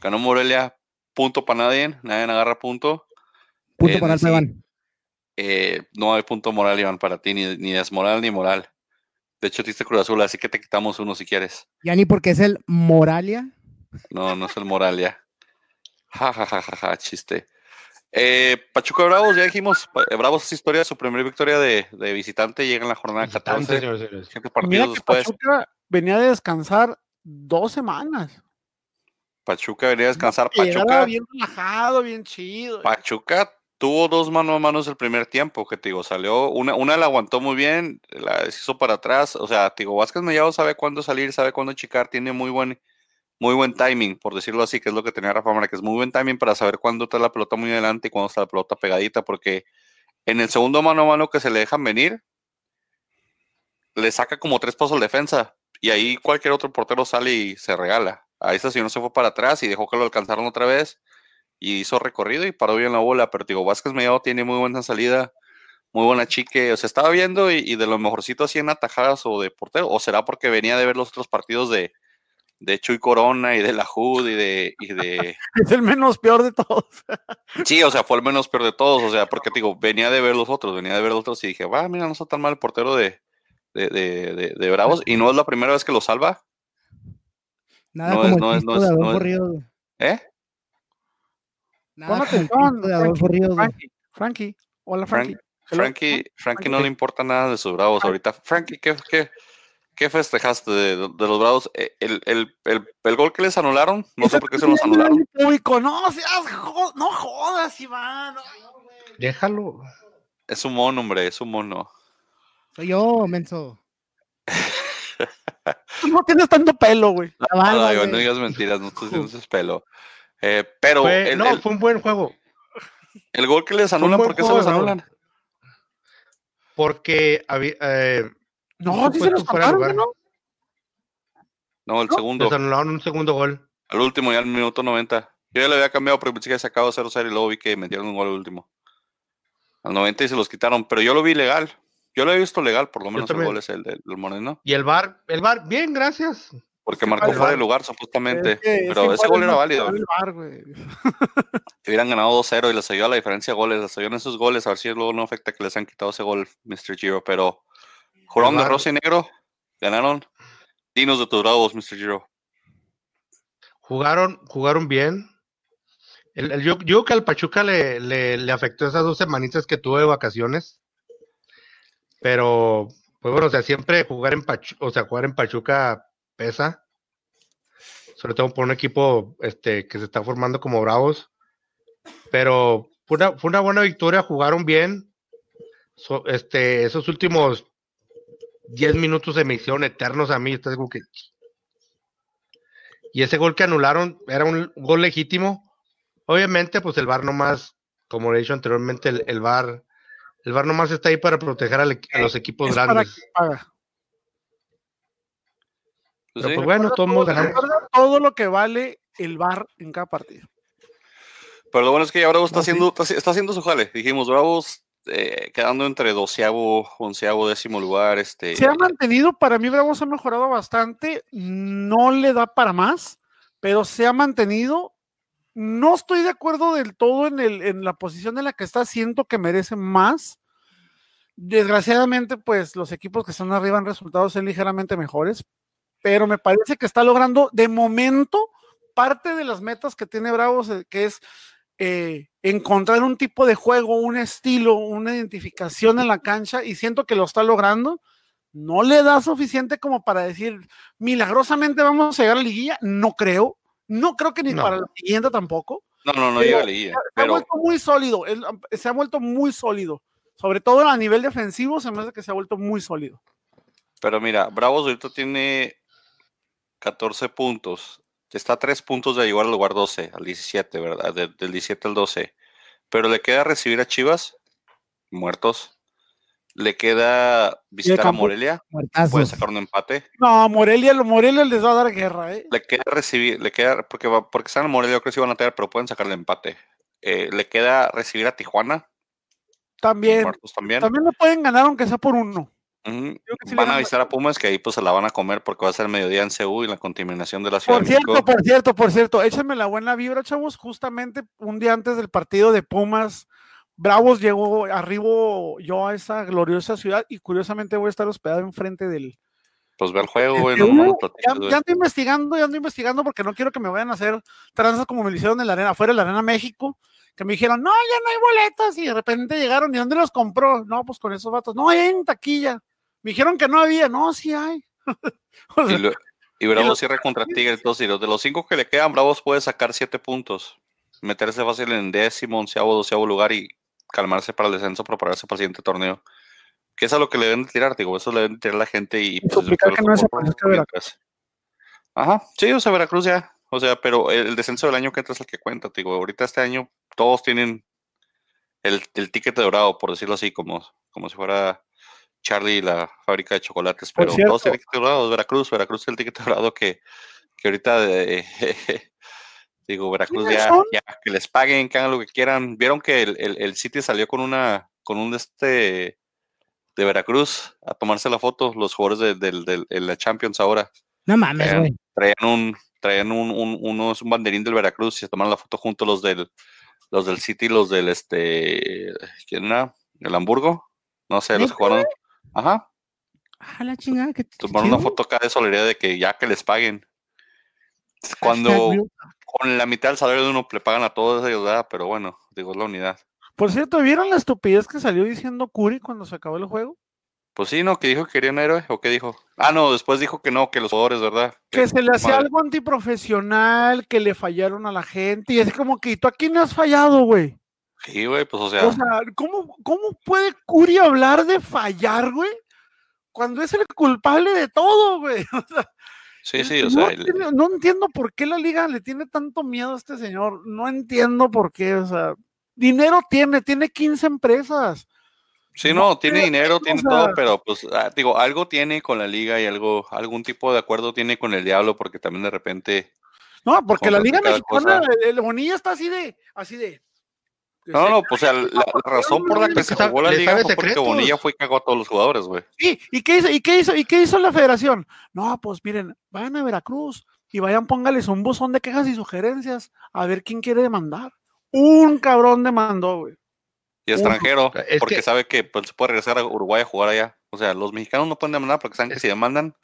Ganó Morelia, punto para nadie, nadie agarra punto.
Punto para el Iván.
Eh, no hay punto moral, Iván, para ti, ni, ni moral ni moral. De hecho, te Cruz Azul, así que te quitamos uno si quieres.
Ya ni porque es el Moralia.
No, no es el Moralia. Ja, ja, ja, ja, ja, chiste. Eh, Pachuca Bravos, ya dijimos, eh, Bravos es historia de su primera victoria de, de visitante, llega en la jornada 14.
Pachuca venía a descansar dos semanas.
Pachuca venía a descansar. Pachuca.
bien relajado, bien chido.
Pachuca tuvo dos manos a manos el primer tiempo, que te digo, salió, una, una la aguantó muy bien, la deshizo para atrás, o sea, te digo, Vázquez Mellado sabe cuándo salir, sabe cuándo chicar, tiene muy buen, muy buen timing, por decirlo así, que es lo que tenía Rafa es muy buen timing para saber cuándo está la pelota muy adelante y cuándo está la pelota pegadita, porque en el segundo mano a mano que se le dejan venir, le saca como tres pasos de defensa, y ahí cualquier otro portero sale y se regala. Ahí esta no se fue para atrás y dejó que lo alcanzaron otra vez y hizo recorrido y paró bien la bola, pero digo, Vázquez Mellado tiene muy buena salida, muy buena chique, o sea, estaba viendo y, de lo mejorcito así en atajadas o de portero, o será porque venía de ver los otros partidos de, de Chuy Corona y de la HUD y de, y de...
Es el menos peor de todos.
sí, o sea, fue el menos peor de todos, o sea, porque digo, venía de ver los otros, venía de ver los otros y dije, va, mira, no está tan mal el portero de, de, de, de Bravos y no es la primera vez que lo salva.
Nada no como es, no es, no es, no es.
¿Eh?
Nada atención, de Adolfo Ríos. Frankie, Frankie. Hola, Frankie.
Frankie, Frankie no le importa nada de sus bravos ahorita. Frankie, ¿qué, qué, qué festejaste de, de, los bravos? Eh, el, el, el, el, gol que les anularon, no sé por qué se los anularon.
no, seas, no jodas, Iván. No,
Déjalo.
Es un mono, hombre, es un mono.
Soy yo, menso.
no tienes tanto pelo, güey.
No, no, digas mentiras, no estoy diciendo ese pelo. Eh, pero.
no, fue un buen juego.
El gol que les anulan, ¿por qué se les anulan?
Porque había. Eh,
no, sí se los ¿no?
No, el segundo.
Les anularon un segundo gol.
Al último, ya al minuto 90. Yo ya le había cambiado porque pensé que sacado 0-0 y luego vi que metieron un gol al último. Al 90 y se los quitaron, pero yo lo vi legal. Yo lo he visto legal, por lo menos el gol es el del, Moreno.
Y el bar, el bar, bien, gracias.
Porque marcó fuera de lugar, supuestamente. pero ese gol era válido. hubieran ganado 2-0 y les ayudó la diferencia de goles. Les ayudó en esos goles. A ver si luego no afecta que les han quitado ese gol, Mr. Giro. Pero jugaron de rosa y negro. Ganaron. Dinos de tus bravos, Mr. Giro.
Jugaron, jugaron bien. El, yo, yo que al Pachuca le, le, le afectó esas dos semanitas que tuve de vacaciones pero, pues bueno, o sea, siempre jugar en Pachuca, o sea, jugar en Pachuca pesa. Sobre todo por un equipo este, que se está formando como Bravos. Pero fue una, fue una buena victoria, jugaron bien. este, esos últimos 10 minutos de misión eternos a mí, estás como que. Y ese gol que anularon era un gol legítimo. Obviamente, pues el VAR nomás, como le he dicho anteriormente, el, el VAR el VAR nomás está ahí para proteger a, los equipos grandes.
Pero pues bueno, todo, todo lo que vale el VAR en cada partido.
Pero lo bueno es que ya Bravo está, haciendo, está, haciendo su jale. Dijimos, Bravos eh, quedando entre doceavo, onceavo, décimo lugar. Este...
Se ha mantenido, para mí Bravos ha mejorado bastante. No le da para más, pero se ha mantenido no estoy de acuerdo del todo en, el, en la posición en la que está, siento que merece más. Desgraciadamente, pues los equipos que están arriba han resultado ser ligeramente mejores, pero me parece que está logrando de momento parte de las metas que tiene Bravos, eh, que es eh, encontrar un tipo de juego, un estilo, una identificación en la cancha, y siento que lo está logrando. no le da suficiente como para decir, milagrosamente vamos a llegar a la liguilla. No creo. No creo que ni
No.
para la siguiente tampoco.
No, no, no llega a liguilla,
Se ha vuelto muy sólido. se ha vuelto muy sólido. Sobre todo a nivel defensivo, se me hace que se ha vuelto muy sólido.
Pero mira, Bravos ahorita tiene 14 puntos. Está a 3 puntos de llegar al lugar 12, al 17, ¿verdad? De- del 17 al 12. Pero le queda recibir a Chivas, muertos. Le queda visitar a. Morelia, puede
Muertazos.
sacar un empate.
No, Morelia, Morelia les va a dar guerra, ¿eh?
Le queda recibir, le queda, porque, va, porque están en Morelia, yo creo que sí van a tener, pero pueden sacar el empate. Eh, le queda recibir a Tijuana,
También.
muertos también.
También lo pueden ganar aunque sea por uno. Sí
Van a
ganan.
visitar a Pumas, que ahí pues se la van a comer porque va a ser mediodía en Ceú y la contaminación de la Ciudad
Por
de
cierto, por cierto, por cierto, échenme la buena vibra, chavos. Justamente un día antes del partido de Pumas, Bravos llegó, arribo yo a esa gloriosa ciudad y curiosamente voy a estar hospedado enfrente del.
Pues ve el juego, güey, no mames,
ya, ya ando investigando, ya ando investigando porque no quiero que me vayan a hacer tranzas como me lo hicieron en la arena, afuera de la arena México, que me dijeron, no, ya no hay boletos y de repente llegaron, ¿y dónde los compró? No, pues con esos vatos, no, en taquilla. Me dijeron que no había, no, sí hay. O sea,
Y, lo- y Bravos
los-
cierra contra Tigres. Entonces, y los de los cinco que le quedan, Bravos puede sacar siete puntos. Meterse fácil en décimo, onceavo, doceavo lugar y calmarse para el descenso, prepararse para el siguiente torneo. Que es a lo que le deben de tirar, digo, eso le deben de tirar la gente y... pues,
suplicar
el
que no
fútbol
desaparezca Veracruz.
mientras- Ajá, sí, o sea, Veracruz ya. O sea, pero el, el descenso del año que entra es el que cuenta, digo. Ahorita este año todos tienen el, el ticket dorado, por decirlo así, como, como si fuera Charlie y la fábrica de chocolates. Pero
cierto.
todos tienen el ticket dorado, Veracruz, Veracruz es el ticket dorado que, que ahorita, eh, digo, Veracruz
¿Quiénes
ya, ya, que les paguen, que hagan lo que quieran. Vieron que el, el, el City salió con una, con un de este de Veracruz a tomarse la foto, los jugadores de, del- del- de la Champions ahora
No mames,
traían,
güey.
traían un traían un, un, unos- un banderín del Veracruz y se tomaron la foto juntos los del los del City y los del este ¿quién era? el Hamburgo no sé los
¿Neta,
que jugaron ajá
Ah, la chingada. Que
tomaron una foto acá de solidaridad de que ya que les paguen cuando con la mitad del salario de uno le pagan a todos ellos ¿verdad? pero bueno digo es la unidad
Por cierto, ¿vieron la estupidez que salió diciendo Curi cuando se acabó el juego?
pues sí no que dijo que quería un héroe o qué dijo ah no después dijo que no que los jugadores verdad
Que se le hacía algo antiprofesional, que le fallaron a la gente. Y es como que, ¿y tú a quién le has fallado, güey?
Sí güey pues o sea
O sea, ¿cómo, ¿cómo puede Curi hablar de fallar, güey? Cuando es el culpable de todo, güey. O sea,
sí sí o
no,
sea el-
entiendo- no entiendo por qué la liga le tiene tanto miedo a este señor. No entiendo por qué. O sea, dinero tiene, tiene 15 empresas.
Sí,
No
no, tiene dinero,
o
tiene
sea-
todo, pero pues ah, digo, algo tiene con la liga y algo, algún tipo de acuerdo tiene con el diablo, porque también de repente.
No, porque la liga mexicana,
cosa.
el, el Bonilla está así de, así de.
No, no, pues o sea, la, la razón por la que
¿Le
se jugó la liga fue porque? Bonilla fue y cagó a todos los jugadores, güey.
Sí, ¿y qué hizo? ¿Y qué hizo? ¿Y qué hizo la federación? No, pues miren, vayan a Veracruz y vayan, póngales un buzón de quejas y sugerencias a ver quién quiere demandar. Un cabrón demandó, güey.
Y extranjero,
Es
porque
que-
sabe que pues, se puede regresar a Uruguay a jugar allá. O sea, los mexicanos no pueden demandar porque saben que si demandan,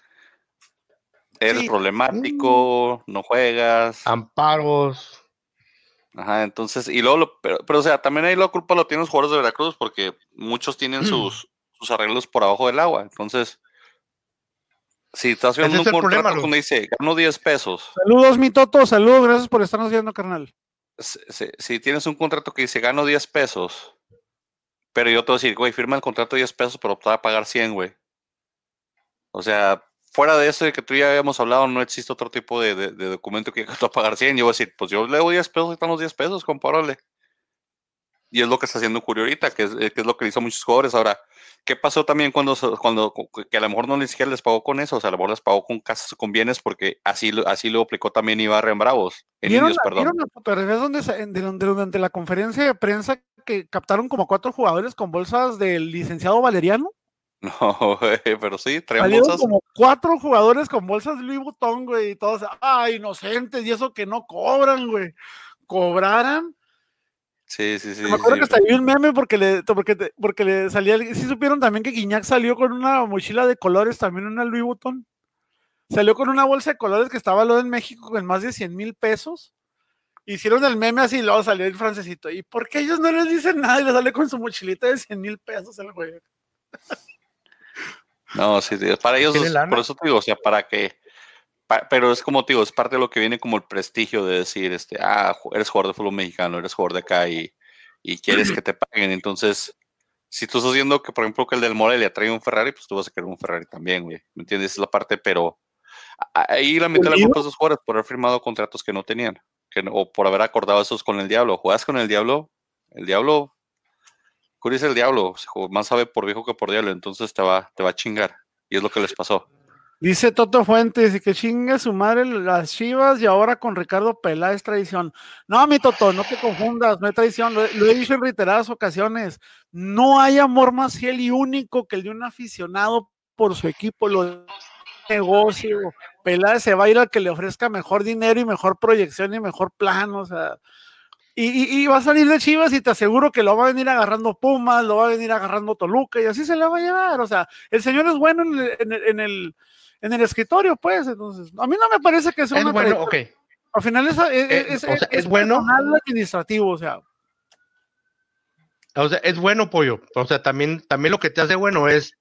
eres
Sí.
problemático, no juegas.
Amparos.
Ajá, entonces, y luego, lo- pero, pero, o sea, también ahí la culpa lo tienen los jugadores de Veracruz porque muchos tienen
Mm.
sus, sus arreglos por abajo del agua. Entonces, si estás
es
un
problema,
donde dice, gano 10 pesos,
Saludos, mi Toto, saludos, gracias por estarnos viendo, carnal.
si, si- si tienes un contrato que dice, gano 10 pesos, pero yo te voy a decir, güey, firma el contrato de 10 pesos, pero te va a pagar 100, güey. O sea, fuera de eso de que tú ya habíamos hablado, no existe otro tipo de, de- de documento que a pagar 100. Yo voy a decir, pues yo le doy 10 pesos, están los 10 pesos, compárale. Y es lo que está haciendo Curio ahorita, que es, eh, que es lo que hizo muchos jugadores. Ahora, ¿qué pasó también cuando, cuando que a lo mejor no ni siquiera les pagó con eso? O sea, a lo mejor les pagó con casas, con bienes, porque así, lo- así lo aplicó también Ibarra en Bravos, en
¿Vieron,
Indios,
la,
perdón.
¿vieron la fotografía donde, donde durante la conferencia de prensa que captaron como cuatro jugadores con bolsas del licenciado Valeriano?
No, güey, pero sí, traen bolsas.
como cuatro jugadores con bolsas Louis Vuitton, güey, y todos, ah, inocentes, y eso que no cobran, güey. Cobraran.
Sí, sí, sí.
Me acuerdo
sí.
que vi un meme porque le, porque, te- porque le salía, sí supieron también que Guiñac salió con una mochila de colores, también una Louis Vuitton. Salió con una bolsa de colores que estaba lo en México con más de 100 mil pesos. Hicieron el meme así y luego salió el francesito. ¿Y por qué ellos no les dicen nada y le sale con su mochilita de 100 mil pesos el güey?
No, sí, para ellos,
¿Tiene
es- por eso te digo, o sea, para que, pa- pero es como te digo, es parte de lo que viene como el prestigio de decir, este, ah, eres jugador de fútbol mexicano, eres jugador de acá y, y quieres que te paguen. Entonces, si tú estás viendo que, por ejemplo, que el del Morelia trae un Ferrari, pues tú vas a querer un Ferrari también, güey. ¿Me entiendes? Esa es la parte, pero a- ahí la mitad de la
¿Pulido?
culpa es de esos jugadores por haber firmado contratos que no tenían, que no- o por haber acordado esos con el diablo. Juegas con el diablo, el diablo, Es el diablo, más sabe por viejo que por diablo, entonces te va, te va a chingar. Y es lo que les pasó.
Dice Toto Fuentes y que chingue su madre las chivas y ahora con Ricardo Peláez traición. No, mi Toto, no te confundas, no hay traición, lo he dicho en reiteradas ocasiones. No hay amor más fiel y único que el de un aficionado por su equipo, lo negocio. Peláez se va a ir al que le ofrezca mejor dinero y mejor proyección y mejor plan, o sea. Y, y- y va a salir de Chivas y te aseguro que lo va a venir agarrando Pumas, lo va a venir agarrando Toluca y así se le va a llevar. O sea, el señor es bueno en el, en el- en el- en el escritorio, pues. Entonces, a mí no me parece que sea
Es
una
bueno, ok.
Al final es, es,
Eh,
es-
o sea, es bueno.
administrativo, o sea.
O sea, es bueno, pollo. O sea, también, también lo que te hace bueno es.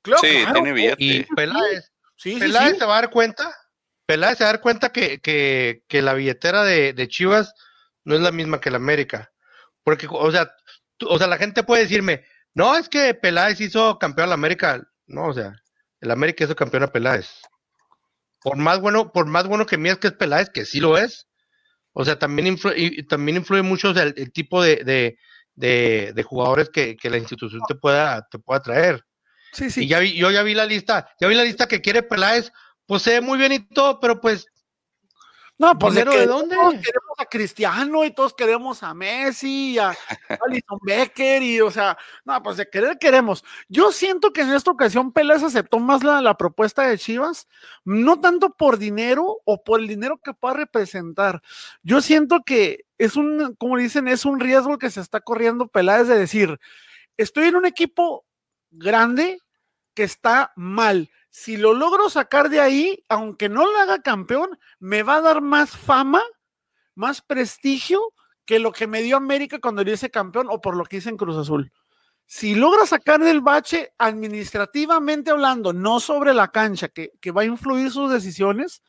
Claro,
sí,
claro,
tiene billete.
Y Peláez,
Sí, sí,
Peláez
sí.
se va a dar cuenta. Peláez se va a dar cuenta que, que, que la billetera de, de Chivas no es la misma que la América. Porque, o sea, tú- o sea, la gente puede decirme, no, es que Peláez hizo campeón a la América. No, o sea, el América hizo campeón a Peláez. Por más bueno, por más bueno que mías que es Peláez, que sí lo es. O sea, también influye, y también influye mucho o sea, el, el tipo de, de, de, de jugadores que, que la institución te pueda, te pueda traer.
Sí, sí.
Y ya vi, yo ya vi la lista, ya vi la lista que quiere Peláez, pues se ve muy bien y todo, pero pues,
No, pues de,
¿Dinero
que
de dónde?
todos queremos a Cristiano y todos queremos a Messi, y a Alison Becker y, o sea, no, pues de querer queremos. Yo siento que en esta ocasión Peláez aceptó más la, la propuesta de Chivas, no tanto por dinero o por el dinero que pueda representar. Yo siento que es un, como dicen, es un riesgo que se está corriendo Peláez de decir, estoy en un equipo grande que está mal. Si lo logro sacar de ahí, aunque no lo haga campeón, me va a dar más fama, más prestigio que lo que me dio América cuando yo hice campeón o por lo que hice en Cruz Azul. Si logra sacar del bache administrativamente hablando, no sobre la cancha, que, que va a influir sus decisiones,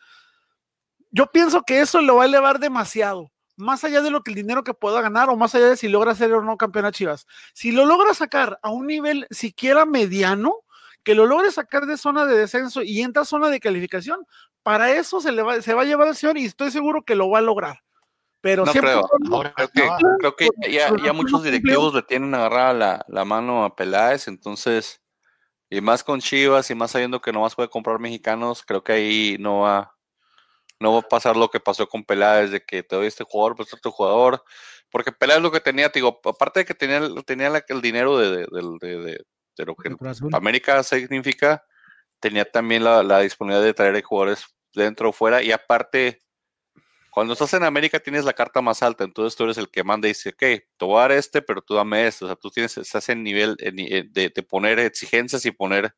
yo pienso que eso lo va a elevar demasiado, más allá de lo que el dinero que pueda ganar o más allá de si logra ser o no campeón a Chivas. Si lo logra sacar a un nivel siquiera mediano, que lo logre sacar de zona de descenso y entra a zona de calificación, para eso se, le va, se va a llevar el señor y estoy seguro que lo va a lograr. Pero
No
siempre
creo.
ahora
Creo que, creo que ya, ya muchos directivos le tienen agarrada la, la mano a Peláez, entonces, y más con Chivas y más sabiendo que nomás puede comprar mexicanos, creo que ahí no va, no va a pasar lo que pasó con Peláez, de que te doy este jugador, pues otro jugador, porque Peláez lo que tenía, te digo, aparte de que tenía, el- tenía la- el dinero de, de, del- de- de- lo que. América significa, tenía también la, la disponibilidad de traer jugadores dentro o fuera, y aparte, cuando estás en América tienes la carta más alta, entonces tú eres el que manda y dice, ok, te voy a dar este, pero tú dame esto. O sea, tú tienes, estás en nivel eh, de, de poner exigencias y poner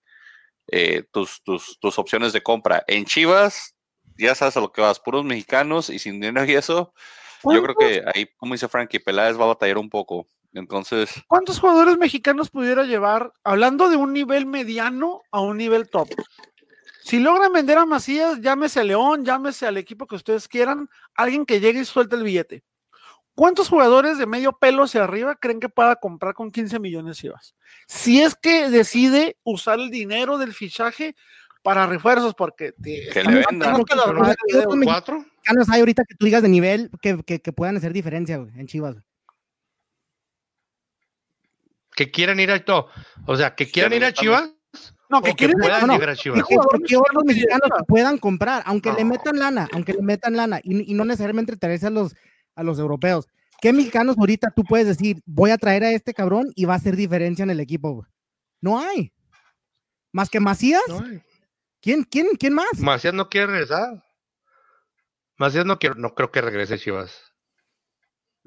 eh, tus, tus, tus opciones de compra. En Chivas, ya sabes a lo que vas, puros mexicanos y sin dinero y eso. Yo creo que ahí, como dice Frankie, Peláez va a batallar un poco. Entonces,
¿Cuántos jugadores mexicanos pudiera llevar, hablando de un nivel mediano a un nivel top? Si logran vender a Macías, llámese a León, llámese al equipo que ustedes quieran, alguien que llegue y suelte el billete. ¿Cuántos jugadores de medio pelo hacia arriba creen que pueda comprar con 15 millones Chivas? Si es que decide usar el dinero del fichaje para refuerzos, porque te-
Que le vendan.
Creo que las
Pero
ruedas
¿qué
de
otro
dedo.
¿Cuatro?
hay ahorita que tú digas de nivel que, que, que puedan hacer diferencia güey, en Chivas? güey?
Que quieran ir a todo. O sea, que quieran ir a Chivas
No, que
que
quieren
puedan
no, no.
llegar a
Que,
Chivas.
que- que- que otros mexicanos que puedan comprar, aunque le metan lana, aunque le metan lana, y, y no necesariamente traerse a los, a los europeos. ¿Qué mexicanos ahorita tú puedes decir, voy a traer a este cabrón y va a hacer diferencia en el equipo? No hay. Más que Macías,
No,
¿quién, quién, quién más?
Macías no quiere regresar. Macías no quiere, no creo que regrese Chivas.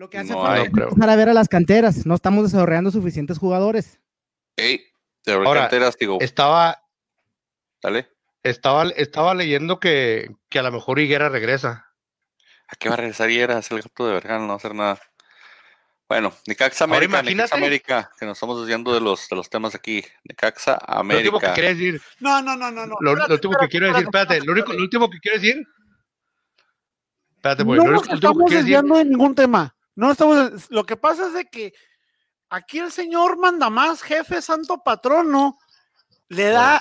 Lo que hace
No
falta es empezar a ver a las canteras. No estamos desarrollando suficientes jugadores.
hey, de
Ahora,
canteras, digo,
Estaba,
dale.
estaba, estaba leyendo que, que a lo mejor Higuera regresa.
¿A qué va a regresar y era el gato de Vergara? No va a hacer nada. Bueno, Necaxa América,
imagínate.
Necaxa América, que nos estamos desviando de los, de los temas aquí. Necaxa
Lo último que
América.
quiero decir,
No, no, no, no. no.
lo, lo
Espérate,
último que quiero decir,
espérate,
espérate, lo, único, lo último que quiero decir. Espérate, pues,
no
lo,
nos
único- lo último que
estamos desviando de ningún tema. No estamos. Lo que pasa es de que aquí el señor manda más, jefe santo patrono, le da,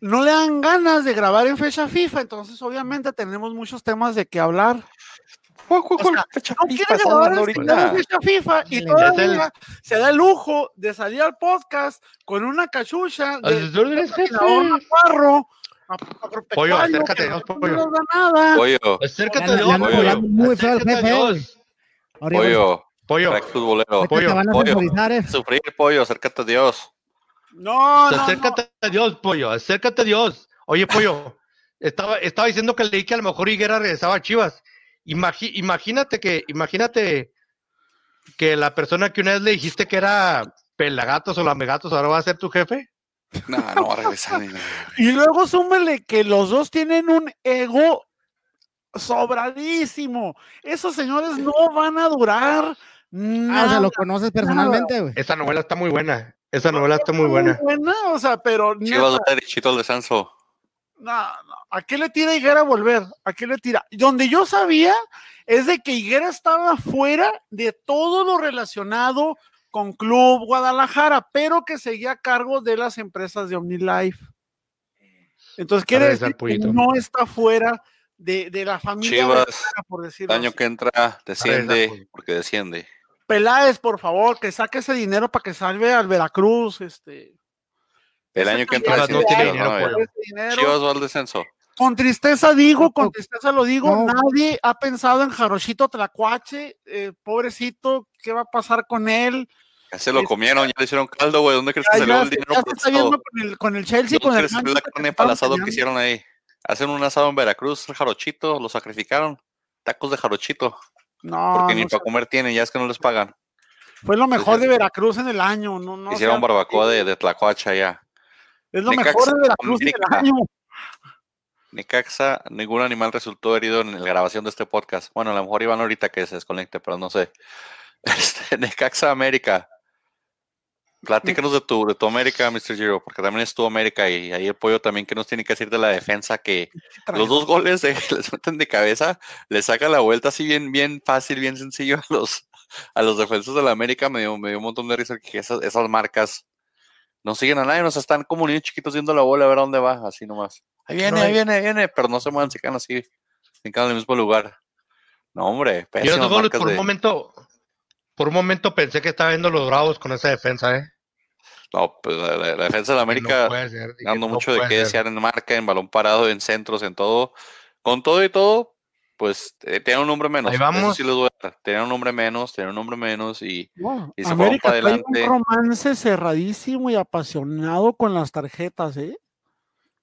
no le dan ganas de grabar en fecha FIFA, entonces obviamente tenemos muchos temas de qué hablar.
¿Cuál- cuál-
O sea,
fecha
No
FIFA
grabar
ahorita?
fecha FIFA y
el-
todavía se da el lujo de salir al podcast con una cachucha de a- agropecuario,
Pollo, acércate,
no
pollo.
nos da nada.
Pollo,
Acércate Dios,
muy feo el
Acércate a
jefe, Ya
pollo,
Pollo,
crack futbolero.
pollo,
te van a
pollo.
eh.
Sufrir, pollo, acércate a Dios.
No, no, no.
acércate a Dios, pollo. Acércate a Dios. Oye, pollo, estaba, estaba diciendo que leí que a lo mejor Higuera regresaba a Chivas. Imagi- imagínate que, imagínate que la persona que una vez le dijiste que era pelagatos o lamegatos ahora va a ser tu jefe.
No, no va a regresar. ni nada.
Y luego súmele que los dos tienen un ego sobradísimo. Esos señores no van a durar
Ah, o
nada.
sea, lo conoces personalmente, güey.
Esa novela está muy buena. Esa novela está muy buena.
o sea, pero
Chivas
neta,
va derechito al descenso.
no, no. ¿a qué le tira Higuera a volver? ¿A qué le tira? Donde yo sabía es de que Higuera estaba fuera de todo lo relacionado con Club Guadalajara, pero que seguía a cargo de las empresas de OmniLife. Entonces quiere decir que no está fuera de, de la familia
Chivas,
Vergara, por decirlo
El año
así.
que entra desciende, porque desciende.
Peláez, por favor, que saque ese dinero para que salve al Veracruz. Este,
El año que entra
no tiene dinero,
Chivas, ¿no?
pollo.
ese dinero.
Chivas va al descenso.
Con tristeza digo, con tristeza lo digo,
No.
nadie ha pensado en Jarochito Tlacuache, eh, pobrecito, ¿qué va a pasar con él?
Ya se lo comieron, ya le hicieron caldo, güey. ¿Dónde crees
Ya,
que salió
ya
el dinero
ya se está viendo con el, con el Chelsea,
¿Dónde
con el
crees que salió la carne asado que hicieron ahí? Hacen un asado en Veracruz, el jarochito, lo sacrificaron. Tacos de jarochito,
No,
porque ni
no
para
sé,
comer tienen, ya es que no les pagan.
fue lo mejor de Veracruz en el año, no, no
Hicieron barbacoa de, de tlacuacha ya.
Es lo
Necaxa,
mejor de Veracruz en el año.
Necaxa, ningún animal resultó herido en la grabación de este podcast. Bueno, a lo mejor iban ahorita que se desconecte, pero no sé. Este, Necaxa América. Platícanos de tu, de tu América, Mr. Giro, porque también es tu América y ahí pollo también que nos tiene que decir de la defensa que los dos goles de- les meten de cabeza, le saca la vuelta así bien, bien fácil, bien sencillo a los, a los defensas de la América. Me dio, me dio un montón de risa que esas, esas marcas no siguen a nadie, nos están como niños chiquitos viendo la bola a ver a dónde va, así nomás. Ahí viene,
No,
ahí viene, ahí viene, pero no se mueven, se quedan así, se quedan en el mismo lugar. No, hombre,
Yo
marcas
por un
de-
momento, por un momento pensé que estaba viendo los bravos con esa defensa, eh.
No, pues la, la- la defensa de la América
no
dando
no
mucho de qué desear en marca, en balón parado, en centros, en todo. Con todo y todo, pues eh, tenía un hombre menos.
Ahí
Eso
vamos.
sí. Tenía un hombre menos, tenía un hombre menos y se
América
pa'
trae
adelante.
un romance cerradísimo y apasionado con las tarjetas, ¿eh?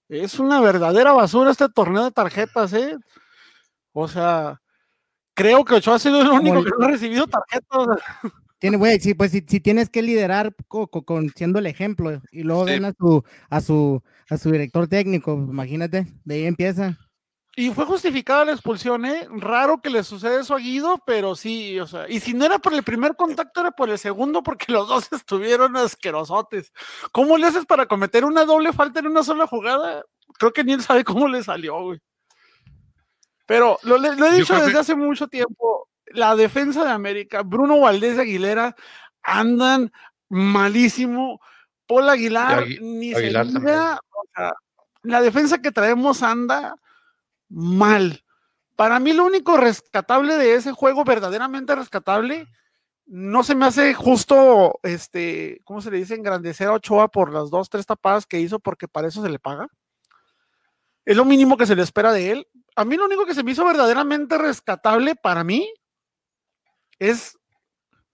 Es una verdadera basura este torneo de tarjetas, ¿eh? O sea, creo que Ochoa ha sido el único
el-
que no ha recibido tarjetas.
Tiene, güey, sí, pues si, si tienes que liderar co- co- con, siendo el ejemplo y luego
Sí.
ven a su, a su, a su director técnico, imagínate, de ahí empieza.
Y fue justificada la expulsión, ¿eh? Raro que le suceda eso a Guido, pero sí, o sea, y si no era por el primer contacto, era por el segundo, porque los dos estuvieron asquerosotes. ¿Cómo le haces para cometer una doble falta en una sola jugada? Creo que ni él sabe cómo le salió, güey. Pero lo, he dicho
que-
desde hace mucho tiempo, la defensa de América, Bruno Valdés de Aguilera, andan malísimo. Paul Aguilar,
Agui-
ni
Aguilar
se diga, o sea, la defensa que traemos anda mal. Para mí lo único rescatable de ese juego, verdaderamente rescatable, no se me hace justo, este, ¿cómo se le dice? Engrandecer a Ochoa por las dos, tres tapadas que hizo, porque para eso se le paga. Es lo mínimo que se le espera de él. A mí lo único que se me hizo verdaderamente rescatable para mí es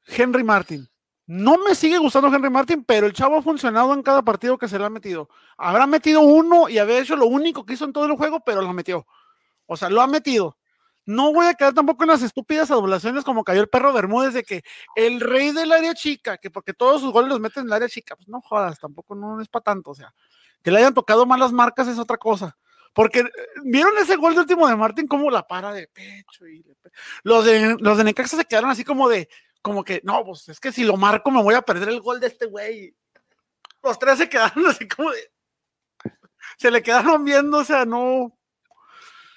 Henry Martin. No me sigue gustando Henry Martin, pero el chavo ha funcionado en cada partido que se le ha metido. Habrá metido uno y había hecho lo único que hizo en todo el juego, pero lo metió. O sea, lo ha metido. No voy a quedar tampoco en las estúpidas adulaciones como cayó el perro Bermúdez de que el rey del área chica, que porque todos sus goles los meten en el área chica, pues no jodas, tampoco no es para tanto. O sea, que le hayan tocado malas marcas es otra cosa. Porque eh, vieron ese gol de último de Martín, como la para de pecho. Y de los, de, los de Necaxa se quedaron así como de, como que, no, pues es que si lo marco me voy a perder el gol de este güey. Los tres se quedaron así como de. Se le quedaron viendo, o sea, no.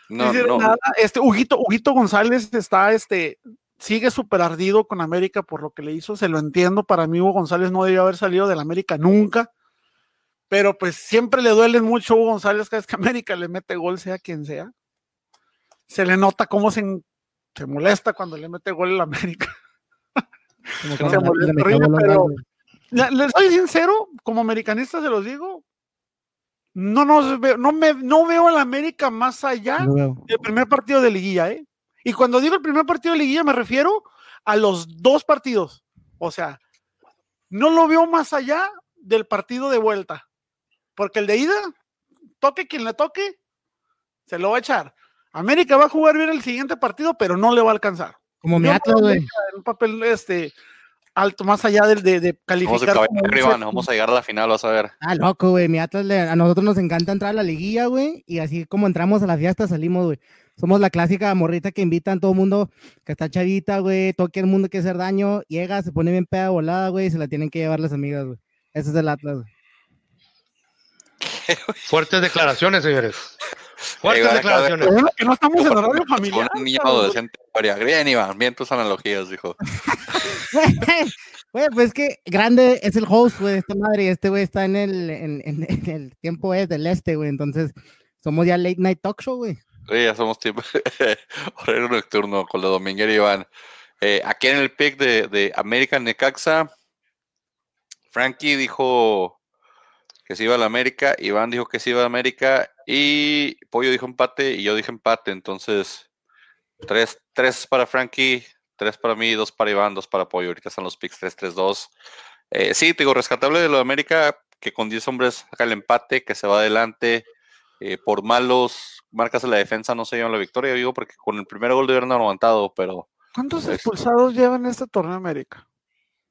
No, no,
nada. Este, Huguito, Huguito González está, este, sigue súper ardido con América por lo que le hizo, se lo entiendo. Para mí, Hugo González no debió haber salido del América nunca. Pero pues siempre le duele mucho a Hugo González cada vez que América le mete gol, sea quien sea. Se le nota cómo se, se molesta cuando le mete gol el América.
Como
Se molesta
a
pero- Les soy sincero, como americanista se los digo, no, nos veo, no, me, no veo al América más allá del primer partido de liguilla, ¿eh? Y cuando digo el primer partido de liguilla me refiero a los dos partidos. O sea, no lo veo más allá del partido de vuelta. Porque el de ida, toque quien le toque, se lo va a echar. América va a jugar bien el siguiente partido, pero no le va a alcanzar.
Como mi Atlas, güey.
Un papel este, alto, más allá del de, de
vamos a
calificar. un
arriba, no vamos a llegar a la final, vas a ver.
Ah, loco, güey. Mi Atlas, le- a nosotros nos encanta entrar a la liguilla, güey. Y así como entramos a la fiesta, salimos, güey. Somos la clásica morrita que invitan todo el mundo que está chavita, güey. Todo el mundo que hacer daño. Llega, se pone bien peda volada, güey. y Se la tienen que llevar las amigas, güey. Ese es el Atlas, güey.
Fuertes declaraciones, señores. Fuertes
de-
declaraciones.
Bueno que no estamos en horario familiar.
Un niño adolescente. Bien, bien, Iván, bien tus analogías, dijo.
Güey, pues es que grande es el host, güey, de esta madre. Este güey está en el, en, en- en el tiempo es del este, güey. Entonces, somos ya late night talk show, güey.
Sí, ya somos tipo horario nocturno con la Dominguera y Iván. Eh, aquí en el pick de, de American Necaxa, Frankie dijo que se iba a la América, Iván dijo que se iba a América y Pollo dijo empate y yo dije empate. Entonces, tres, tres para Frankie, tres para mí, dos para Iván, dos para Pollo. Ahorita están los picks 3-3-2. Eh, sí, te digo, rescatable de lo de América, que con 10 hombres saca el empate, que se va adelante. eh, por malos marcas de la defensa no se llevan la victoria, yo digo, porque con el primer gol debieron aguantado, pero
¿Cuántos expulsados llevan este torneo América?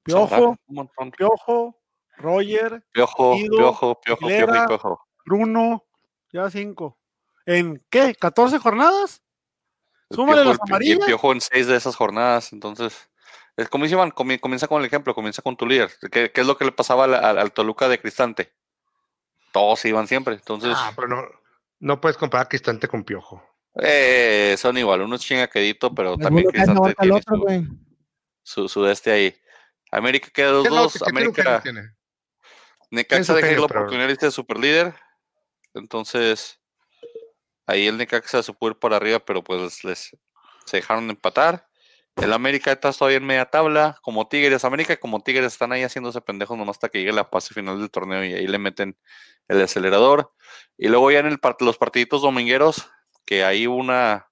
Piojo,
un montón.
Piojo, Roger,
Piojo, piojo, piojo,
Aguilera.
piojo, y piojo.
Bruno, ya cinco. ¿En qué? ¿14 jornadas? Súmale
Piojo- Pi- y el piojo en seis de esas jornadas, entonces, es como dice Iván, comienza con el ejemplo, comienza con tu líder. ¿Qué, qué es lo que le pasaba al, al- al Toluca de Cristante? Todos iban siempre, entonces,
Ah, pero no, no puedes comparar Cristante con Piojo.
eh, son igual, uno es chingaquedito, pero también Cristante tiene
otro,
su, su, su de este ahí. América queda. 2-2,
¿Qué genio
América...
tiene?
Necaxa
genio,
la oportunidad de super líder. Entonces, ahí el Necaxa se pudo ir por arriba, pero pues les se dejaron de empatar. El América está todavía en media tabla, como Tigres. América como Tigres están ahí haciéndose pendejos nomás hasta que llegue la fase final del torneo y ahí le meten el acelerador. Y luego ya en el los partiditos domingueros, que hay una...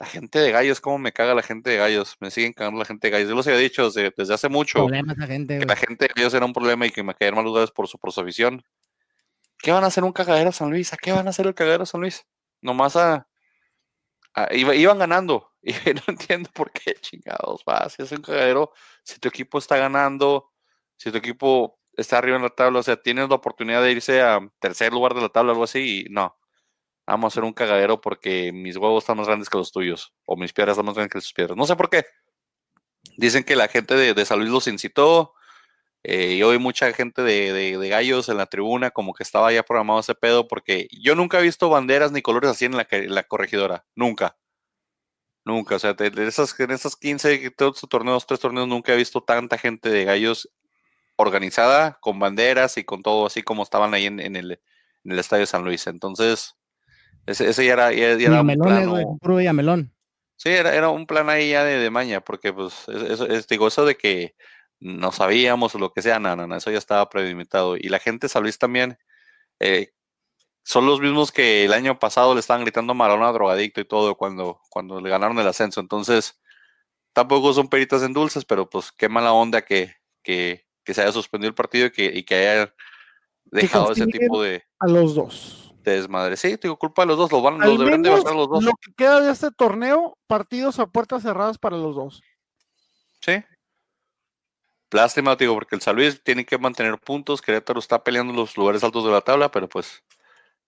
La gente de gallos, cómo me caga la gente de gallos. Me siguen cagando la gente de gallos. Yo los había dicho desde, desde hace mucho
Problemas la gente,
que la gente de ellos era un problema y que me caían mal lugares por su, por su afición. ¿Qué van a hacer un cagadero San Luis? ¿A qué van a hacer el cagadero San Luis? Nomás a. a- iba- iban ganando. Y no entiendo por qué chingados va. Si es un cagadero, si tu equipo está ganando, si tu equipo está arriba en la tabla, o sea, tienes la oportunidad de irse a tercer lugar de la tabla, algo así, y no. Vamos a hacer un cagadero porque mis huevos están más grandes que los tuyos, o mis piedras están más grandes que sus piedras. No sé por qué. Dicen que la gente de, San Luis los incitó, eh, y hoy mucha gente de, gallos en la tribuna como que estaba ya programado ese pedo porque yo nunca he visto banderas ni colores así en la, corregidora. Nunca. Nunca. O sea, de, esas, en esas 15 todos torneos, tres torneos, nunca he visto tanta gente de gallos organizada con banderas y con todo así como estaban ahí en, en el, en el Estadio San Luis. Entonces, ese, ese ya era, ya, ya era un plano-
güey. Puro Villamelón.
Sí, era, era un plan ahí ya de, de maña, porque pues es- eso, es, digo, eso de que no sabíamos o lo que sea, no, no, no, eso ya estaba premeditado. Y la gente de San Luis también eh, son los mismos que el año pasado le estaban gritando Maradona drogadicto y todo cuando, cuando le ganaron el ascenso. Entonces, tampoco son peritas en dulces, pero pues qué mala onda que, que, que se haya suspendido el partido y que, y que haya dejado ese tipo de,
A los dos.
De desmadre. Sí, digo, culpa de los dos, los, van, los deberían de bajar los dos.
lo que queda de este torneo, partidos a puertas cerradas para los dos.
Sí. Lástima, digo, porque el San Luis tiene que mantener puntos. Querétaro está peleando los lugares altos de la tabla, pero pues,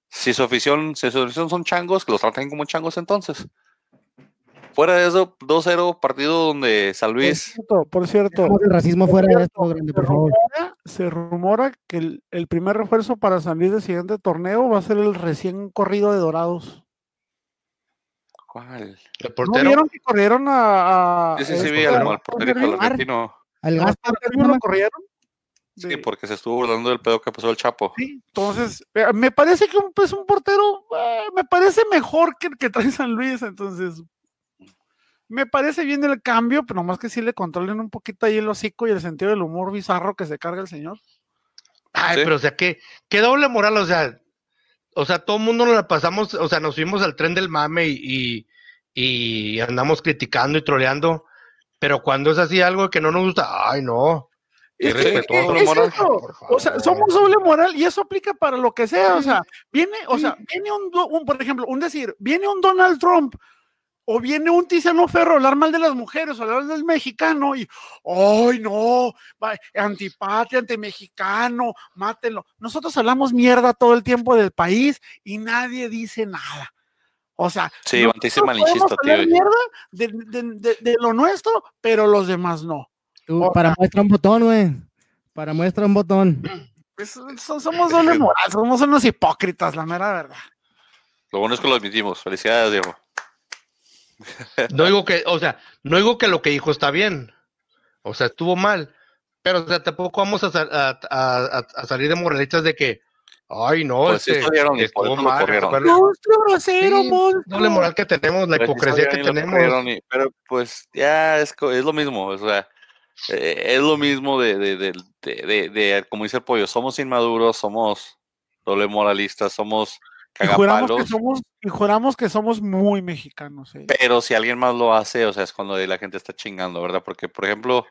si su afición, si su afición son changos, que los traten como changos entonces. Fuera de eso, 2-0, partido donde San
Por
Luis.
cierto, por cierto,
el racismo fuera de esto, grande, por
se
favor.
rumora, se rumora que el, el primer refuerzo para San Luis del siguiente torneo va a ser el recién corrido de Dorados.
¿Cuál?
El
¿No
portero.
vieron que corrieron a... a
Sí, sí, sí, vi al,
Mar.
argentino.
Al Gaspar,
Gaspar
¿cómo se
lo corrieron?
Sí,
De-
porque se estuvo burlando del pedo que pasó el Chapo.
Sí, entonces, eh, me parece que un, pues, un portero, eh, me parece mejor que el que trae San Luis, entonces, me parece bien el cambio, pero nomás que sí le controlen un poquito ahí el hocico y el sentido del humor bizarro que se carga el señor.
Ay,
Sí.
pero o sea, ¿qué, qué doble moral, o sea, o sea, todo el mundo nos la pasamos, o sea, nos subimos al tren del mame y, y, y andamos criticando y troleando, pero cuando es así algo que no nos gusta, ay, no.
Es es- es
moral.
O sea, somos doble moral y eso aplica para lo que sea. O sea, viene, o sea, viene un, por ejemplo, un decir, viene un Donald Trump o viene un Tiziano Ferro a hablar mal de las mujeres o hablar del mexicano y, ¡ay, no! Antipatria, antimexicano, mátenlo. Nosotros hablamos mierda todo el tiempo del país y nadie dice nada. O sea,
Sí, malinchista, tío.
mierda de, de- de- de lo nuestro, pero los demás no.
Tú,
O
para muestra un botón, güey. Para muestra un botón.
Pues, so- somos doble moral, somos unos hipócritas, la mera verdad.
Lo bueno es que lo admitimos. Felicidades, Diego.
No digo que, o sea, no digo que lo que dijo está bien, o sea, estuvo mal, pero o sea, tampoco vamos a, sa- a, a- a- a salir de moralistas de que, ay, no,
Pues sí
este,
salieron y
estuvo mal,
Monstruo grosero,
Sí,
monstruo.
moral que tenemos, la hipocresía que tenemos.
y- pero pues ya es, lo mismo. O sea, eh, es lo mismo de, de, de, de, de- de- como dice el pollo, somos inmaduros, somos doble moralistas, somos
Y juramos, que
cagapalos.
somos, y juramos que somos muy mexicanos. eh.
Pero si alguien más lo hace, o sea, es cuando la gente está chingando, ¿verdad? Porque, por ejemplo,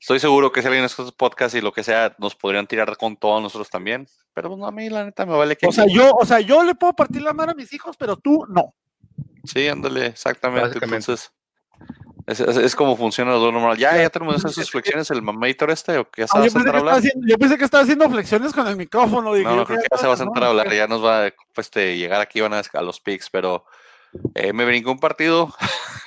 estoy seguro que si alguien escucha estos podcasts y lo que sea, nos podrían tirar con todos nosotros también. Pero pues, no, a mí, la neta, me vale que.
O sea, yo, o sea, yo le puedo partir la madre a mis hijos, pero tú no.
Sí, ándale, exactamente. Entonces, es, es, es como funciona lo normal. Ya, ya tenemos esas sus flexiones, el mamator este, o que ya se
Ah,
va a
yo, pensé
sentar
que
a
estaba
hablar.
haciendo, yo pensé que estaba haciendo flexiones con el micrófono. Dije,
No, no, creo que ya se va a sentar a hablar, ya nos va a pues, este, llegar aquí, van a, a los picks, pero eh, me brincó un partido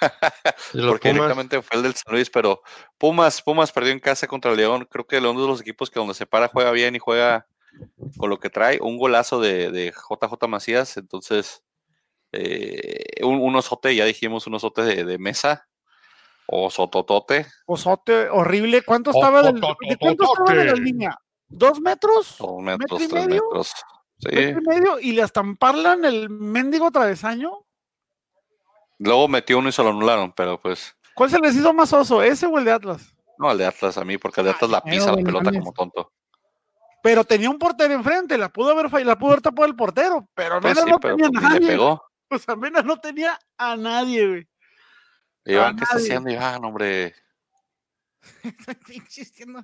porque
Pumas,
directamente fue el del San Luis, pero Pumas, Pumas perdió en casa contra el León. Creo que el León es de los equipos que donde se para juega bien y juega con lo que trae. Un golazo de, de JJ Macías, entonces eh, un, un osote, ya dijimos, un osote de, de mesa o sototote,
Osote horrible. ¿Cuánto estaba del, ¿de cuánto estaba de la línea? ¿Dos metros?
dos
¿Metro
metros,
y
tres
medio?
metros. Sí.
¿Metro y medio? ¿Y le estamparlan el mendigo travesaño?
Luego metió uno y se lo anularon, pero pues
¿Cuál se les hizo más oso, ese o el de Atlas?
no, el de Atlas a mí, porque el de Atlas la pisa la pelota
mames.
como tonto.
Pero tenía un portero enfrente, la pudo haber fallado, la pudo haber tapado el portero, pero
Pues
Mena
sí,
no
pero
tenía a
pues, ni le
nadie.
pegó.
O sea, Mena no tenía a nadie, güey.
Iván,
A
¿qué está haciendo? Iván, hombre.
Estoy insistiendo.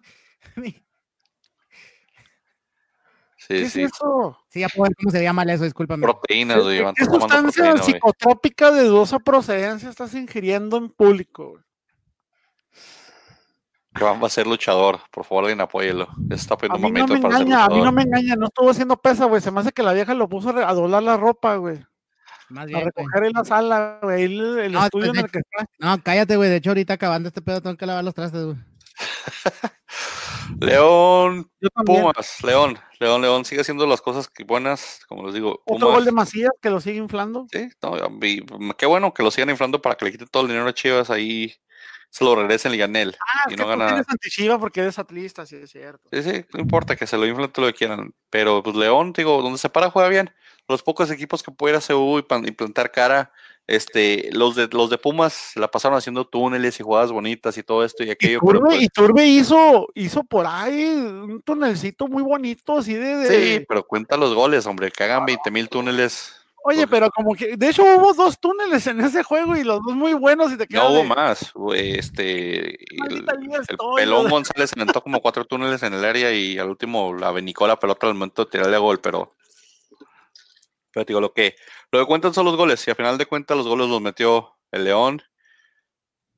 Sí,
¿Qué
sí.
es eso?
Sí, ya puedo ver cómo se mal eso, discúlpame.
Proteínas, güey, Iván.
¿Qué sustancia
proteína,
psicotrópica de dudosa procedencia estás ingiriendo en público? güey?
Iván va a ser luchador. Por favor, alguien apóyelo. Está
A
poniendo
mí no me
para ser
engaña, a mí no me engaña, no estuvo haciendo pesa, güey. Se me hace que la vieja lo puso a doblar la ropa, güey.
Más
A
bien,
recoger en la sala, güey. El, el
No,
estudio en
pues,
el que está.
No, cállate, güey. De hecho, ahorita acabando este pedo, tengo que lavar los trastes, güey.
León. Pumas, León, León, León sigue haciendo las cosas que buenas, como les digo.
Otro
Pumas,
gol de Macías que lo sigue inflando.
sí, no, y- qué bueno que lo sigan inflando para que le quiten todo el dinero a Chivas ahí se lo regresen y gane él.
Ah,
y
es
no gana.
tienes antichiva porque eres atlista, sí es cierto.
Sí, sí, no importa que se lo inflen todo lo que quieran. Pero pues León, digo, donde se para juega bien. Los pocos equipos que puede ir a CU y y plantar cara, este, los de los de Pumas la pasaron haciendo túneles y jugadas bonitas y todo esto y
Y
aquello. pero,
Turbe,
pues,
y Turbe hizo, hizo por ahí un tunelcito muy bonito, así de. de-
sí, pero cuenta los goles, hombre, que hagan 20 mil túneles.
Oye,
pues-
pero como que. De hecho, hubo dos túneles en ese juego y los dos muy buenos y te
No
quedas.
hubo
de,
más. Este, el,
"Maldita liga
el
estoy",
pelón
¿no?
González se aventó como cuatro túneles en el área y al último la avenicó la pelota al momento de tirarle a gol, pero. Pero digo, lo que, lo que cuentan son los goles, y al final de cuentas los goles los metió el León,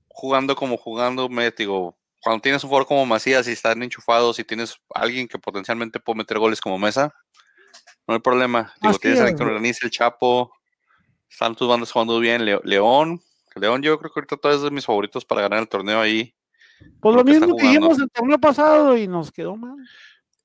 jugando como jugando, me digo, cuando tienes un jugador como Macías y están enchufados y tienes alguien que potencialmente puede meter goles como Mesa, no hay problema. Digo,
Así
tienes a Héctor. Graniz, el Chapo, están tus bandas jugando bien, León, León yo creo que ahorita todavía es de mis favoritos para ganar el torneo ahí.
Pues
lo
mismo que dijimos el torneo pasado y nos quedó mal.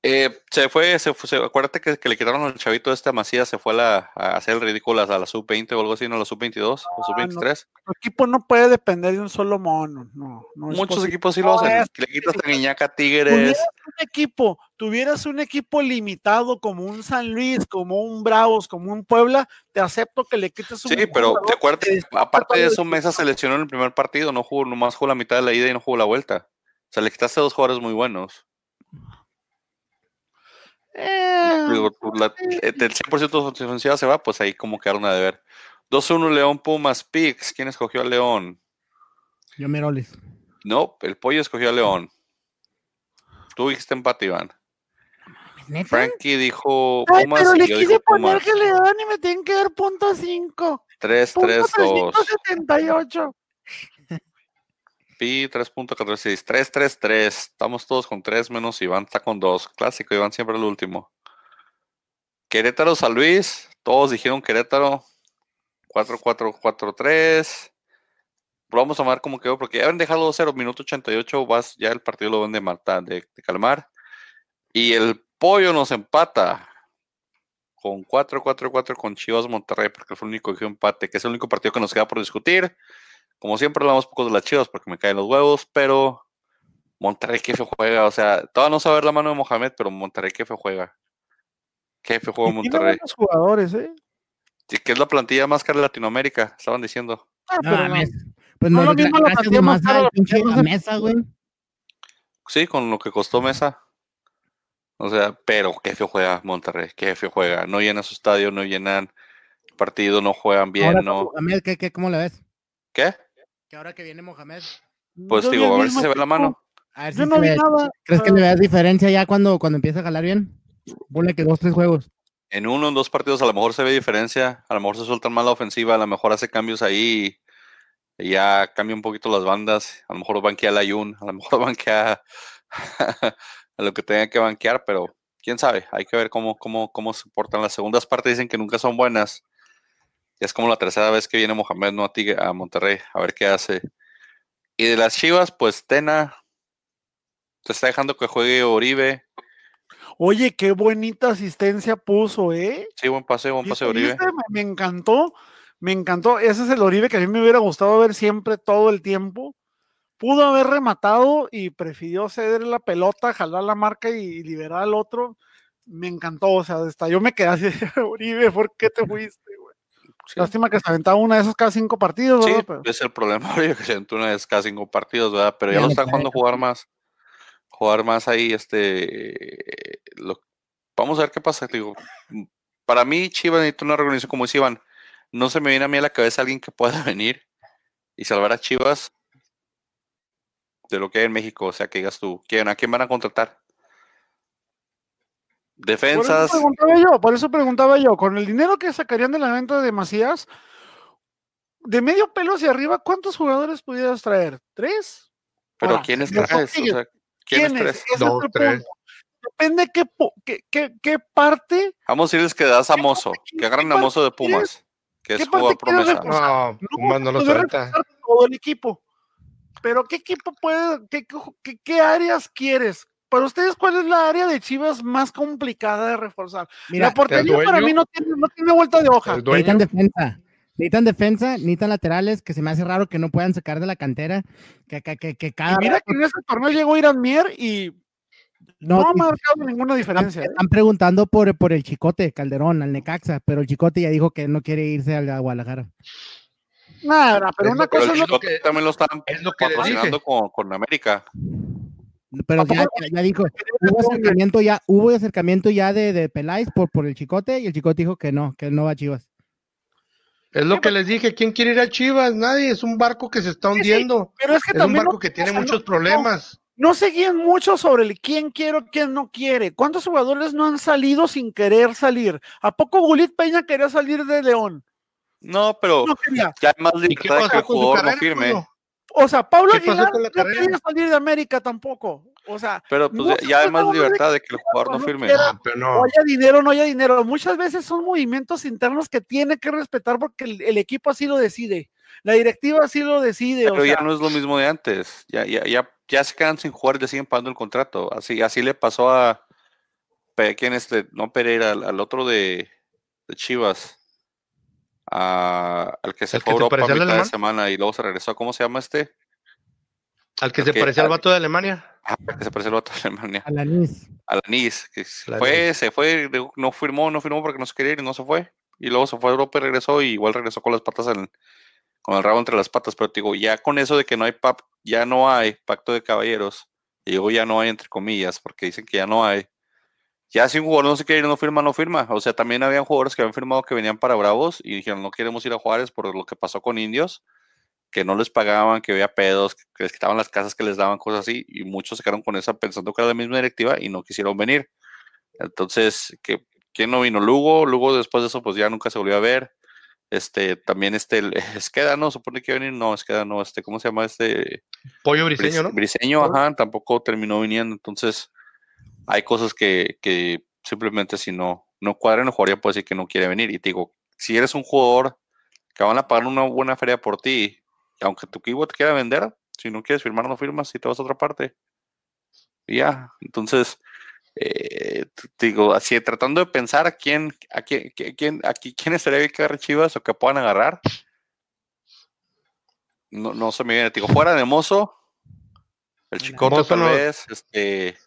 Eh, se fue, se fue, se- acuérdate que, que le quitaron al chavito este a Macías, se fue a, la- a hacer el ridículo a la sub-20 o algo así, no a la sub-22 o
Ah,
sub-23.
Tu equipo no puede depender de un solo mono. No, no
Muchos equipos sí lo
No,
hacen.
es
Le quitas a
que-
Guiñaca
Tuvieras
Tigres.
un equipo, tuvieras un equipo limitado como un San Luis, como un Bravos, como un Puebla, te acepto que le quites un
Sí, pero te acuerdas, aparte de eso,
el
Mesa se lesionó en el primer partido, no jugó, nomás jugó la mitad de la ida y no jugó la vuelta. O sea, le quitaste dos jugadores muy buenos.
Eh,
Digo, tú la- eh, del 100% de su ofensiva se va, pues ahí como quedaron a deber. 2-1 León Pumas Pix. ¿Quién escogió a León?
Yo Mirolis.
No, el pollo escogió a León. Tú dijiste empate, Iván.
¿Neta?
Frankie dijo
Ay,
Pumas
pero le
y yo
quise poner
Pumas.
que le dan y me tienen que dar punto 5.
3,
Punto
3, 2.
378.
Pi 3.146. 3, 3, 3. Estamos todos con 3 menos Iván está con 2. Clásico, Iván siempre el último. Querétaro San Luis. Todos dijeron Querétaro. 4, 4, 4, 3. Vamos a ver cómo quedó, porque ya habían dejado 0, minuto 88. Vas, ya el partido lo ven de, matar, de, de calmar. Y el pollo nos empata con 4, 4, 4 con Chivas Monterrey, porque fue el único que empate, que es el único partido que nos queda por discutir. Como siempre, hablamos poco de las Chivas porque me caen los huevos, pero Monterrey qué feo juega. O sea, todavía no saber la mano de Mohamed, pero Monterrey qué feo juega. Qué feo juega
Y tiene
Monterrey.
buenos jugadores, ¿eh?
Sí, que es la plantilla más cara de Latinoamérica, estaban diciendo.
Ah,
No
pero no.
mames. Pues
No
no,
lo mismo la partida más cara de que
mesa, güey.
Sí, con lo que costó Mesa. O sea, pero qué feo juega Monterrey, qué feo juega. No llenan su estadio, no llenan partido, no juegan bien,
Ahora,
no.
¿qué, qué, ¿cómo le ves?
¿Qué?
Que ahora que viene Mohamed.
Pues
Yo
digo, a ver si se ve la mano.
A ver
Yo
si
no
ve-
nada.
¿Crees que
Ah,
le veas diferencia ya cuando, cuando empieza a jalar bien? Ponle que dos, tres juegos.
En uno, en dos partidos a lo mejor se ve diferencia, a lo mejor se suelta más la ofensiva, a lo mejor hace cambios ahí y ya cambia un poquito las bandas, a lo mejor banquea a la Ayun, a lo mejor banquea a lo que tenga que banquear, pero quién sabe, hay que ver cómo, cómo, cómo se portan las segundas partes, dicen que nunca son buenas. Y es como la tercera vez que viene Mohamed no a, Monterrey, a ver qué hace. Y de las Chivas, pues Tena se está dejando que juegue Oribe.
Oye, qué bonita asistencia puso, ¿eh?
Sí, buen paseo, buen
¿Viste-
paseo Oribe.
Me, me encantó, me encantó. Ese es el Oribe que a mí me hubiera gustado ver siempre todo el tiempo. Pudo haber rematado y prefirió ceder la pelota, jalar la marca y liberar al otro. Me encantó, o sea, hasta yo me quedé así, Oribe, ¿por qué te fuiste, güey?
Sí.
Lástima que se aventaba una de esas cada cinco partidos,
Sí,
¿verdad? Pero-
es el problema, Oribe, que se aventó una vez cada cinco partidos, ¿verdad? Pero ya lo
no
están jugando jugar más. Jugar más ahí, este. lo- vamos a ver qué pasa. Digo, para mí, Chivas necesita una reorganización como dice Iván. No se me viene a mí a la cabeza alguien que pueda venir y salvar a Chivas de lo que hay en México. O sea, que digas tú, ¿quién, ¿a quién van a contratar?
Por eso
Defensas.
preguntaba yo, por eso preguntaba yo, con el dinero que sacarían de la venta de Macías, de medio pelo hacia arriba, ¿cuántos jugadores pudieras traer? ¿Tres?
Pero
Ahora,
¿quiénes traes? O
Tigres,
sea, ¿quiénes
¿Quiénes?
traes?
Ese es
Dos,
el
tres.
punto. Depende qué, qué, qué, qué parte,
Vamos a decirles que das a Mozo, que agarren
qué
a Mozo de? Pumas, que
qué
es jugador promesa.
No, Pumas no lo suelta.
todo el equipo. Pero ¿qué equipo puede, qué, qué, qué áreas quieres? Para ustedes, ¿cuál es la área de Chivas más complicada de reforzar?
Mira,
la portería para mí no tiene, no tiene vuelta de hoja.
Necesitan defensa. Necesitan defensa, necesitan laterales, que se me hace raro que no puedan sacar de la cantera. Que, que, que, que
Y
cada
mira que en ese torneo llegó Irán Mier y no,
no,
ha marcado ninguna diferencia. ¿eh?
están preguntando por, por el Chicote Calderón, al Necaxa, pero el Chicote ya dijo que no quiere irse al a Guadalajara.
Nada, pero
Es
una
lo-
Pero
cosa
el
es lo
Chicote
que-
también lo están
es lo que
con, con América.
Pero
¿A
ya, ya- dijo, hubo acercamiento ya, hubo acercamiento ya de, de Peláez por, por el Chicote y el Chicote dijo que no, que él no va a Chivas.
Es lo que les dije. ¿Quién quiere ir a Chivas? Nadie. Es un barco que se está hundiendo.
pero es que
Es un barco
no-
que tiene
o sea,
muchos
no-
problemas.
No seguían mucho sobre el quién quiero, quién no quiere. ¿Cuántos jugadores no han salido sin querer salir? ¿A poco Gulit Peña quería salir de León?
No, pero
No
ya hay más
¿Y qué
libertad de que el jugador no firme.
O sea, Pablo
¿Qué pasó
Aguilar no
carrera?
quería salir de América tampoco. O sea,
Pero pues ya, ya hay más libertad de que el jugador no
no
firme.
quiera-
pero
no
no.
haya dinero, no haya dinero. Muchas veces son movimientos internos que tiene que respetar porque el, el equipo así lo decide. La directiva sí lo decide.
Pero
o sea,
ya no es lo mismo de antes. Ya, ya, ya, ya se quedan sin jugar y le siguen pagando el contrato. Así, así le pasó a ¿quién este? No Pereira, al, al otro de, de Chivas. A- al que se
¿El
fue a
que
Europa a
parecía al
mitad de semana y luego se regresó. ¿Cómo se llama este?
Al que se parecía al
al-
vato de Alemania.
Ah, el que se parece al otro de Alemania.
Alanis.
Alanis, que se
Alanis.
fue, se fue, no firmó, no firmó porque no se quería ir y no se fue. Y luego se fue a Europa y regresó, y igual regresó con las patas en- con el rabo entre las patas. Pero te digo, ya con eso de que no hay pap, ya no hay pacto de caballeros, y digo ya no hay entre comillas, porque dicen que ya no hay. Ya si un jugador no se quiere ir, no firma, no firma. O sea, también habían jugadores que habían firmado que venían para Bravos y dijeron no queremos ir a Juárez por lo que pasó con Indios, que no les pagaban, que había pedos, que les quitaban las casas que les daban, cosas así, y muchos se quedaron con esa pensando que era la misma directiva y no quisieron venir. Entonces, ¿qué, ¿quién no vino? Lugo, Lugo después de eso pues ya nunca se volvió a ver. Este, también este, Esqueda, ¿no? Supone que iba a venir, no, Esqueda no, este, ¿cómo se llama este?
Pollo briseño, ¿no?
Briseño, ajá, tampoco terminó viniendo. Entonces, hay cosas que, que simplemente si no, no cuadran, el jugador ya puede decir que no quiere venir. Y te digo, si eres un jugador que van a pagar una buena feria por ti, y aunque tu equipo te quiera vender, si no quieres firmar, no firmas y te vas a otra parte. Y ya, entonces, eh, te digo, así tratando de pensar a quién, a quién, qui- quién, aquí, quién estaría bien que agarre Chivas o que puedan agarrar. No, no se me viene, te digo, fuera de Mozo, el Chicote tal
no-
vez, este,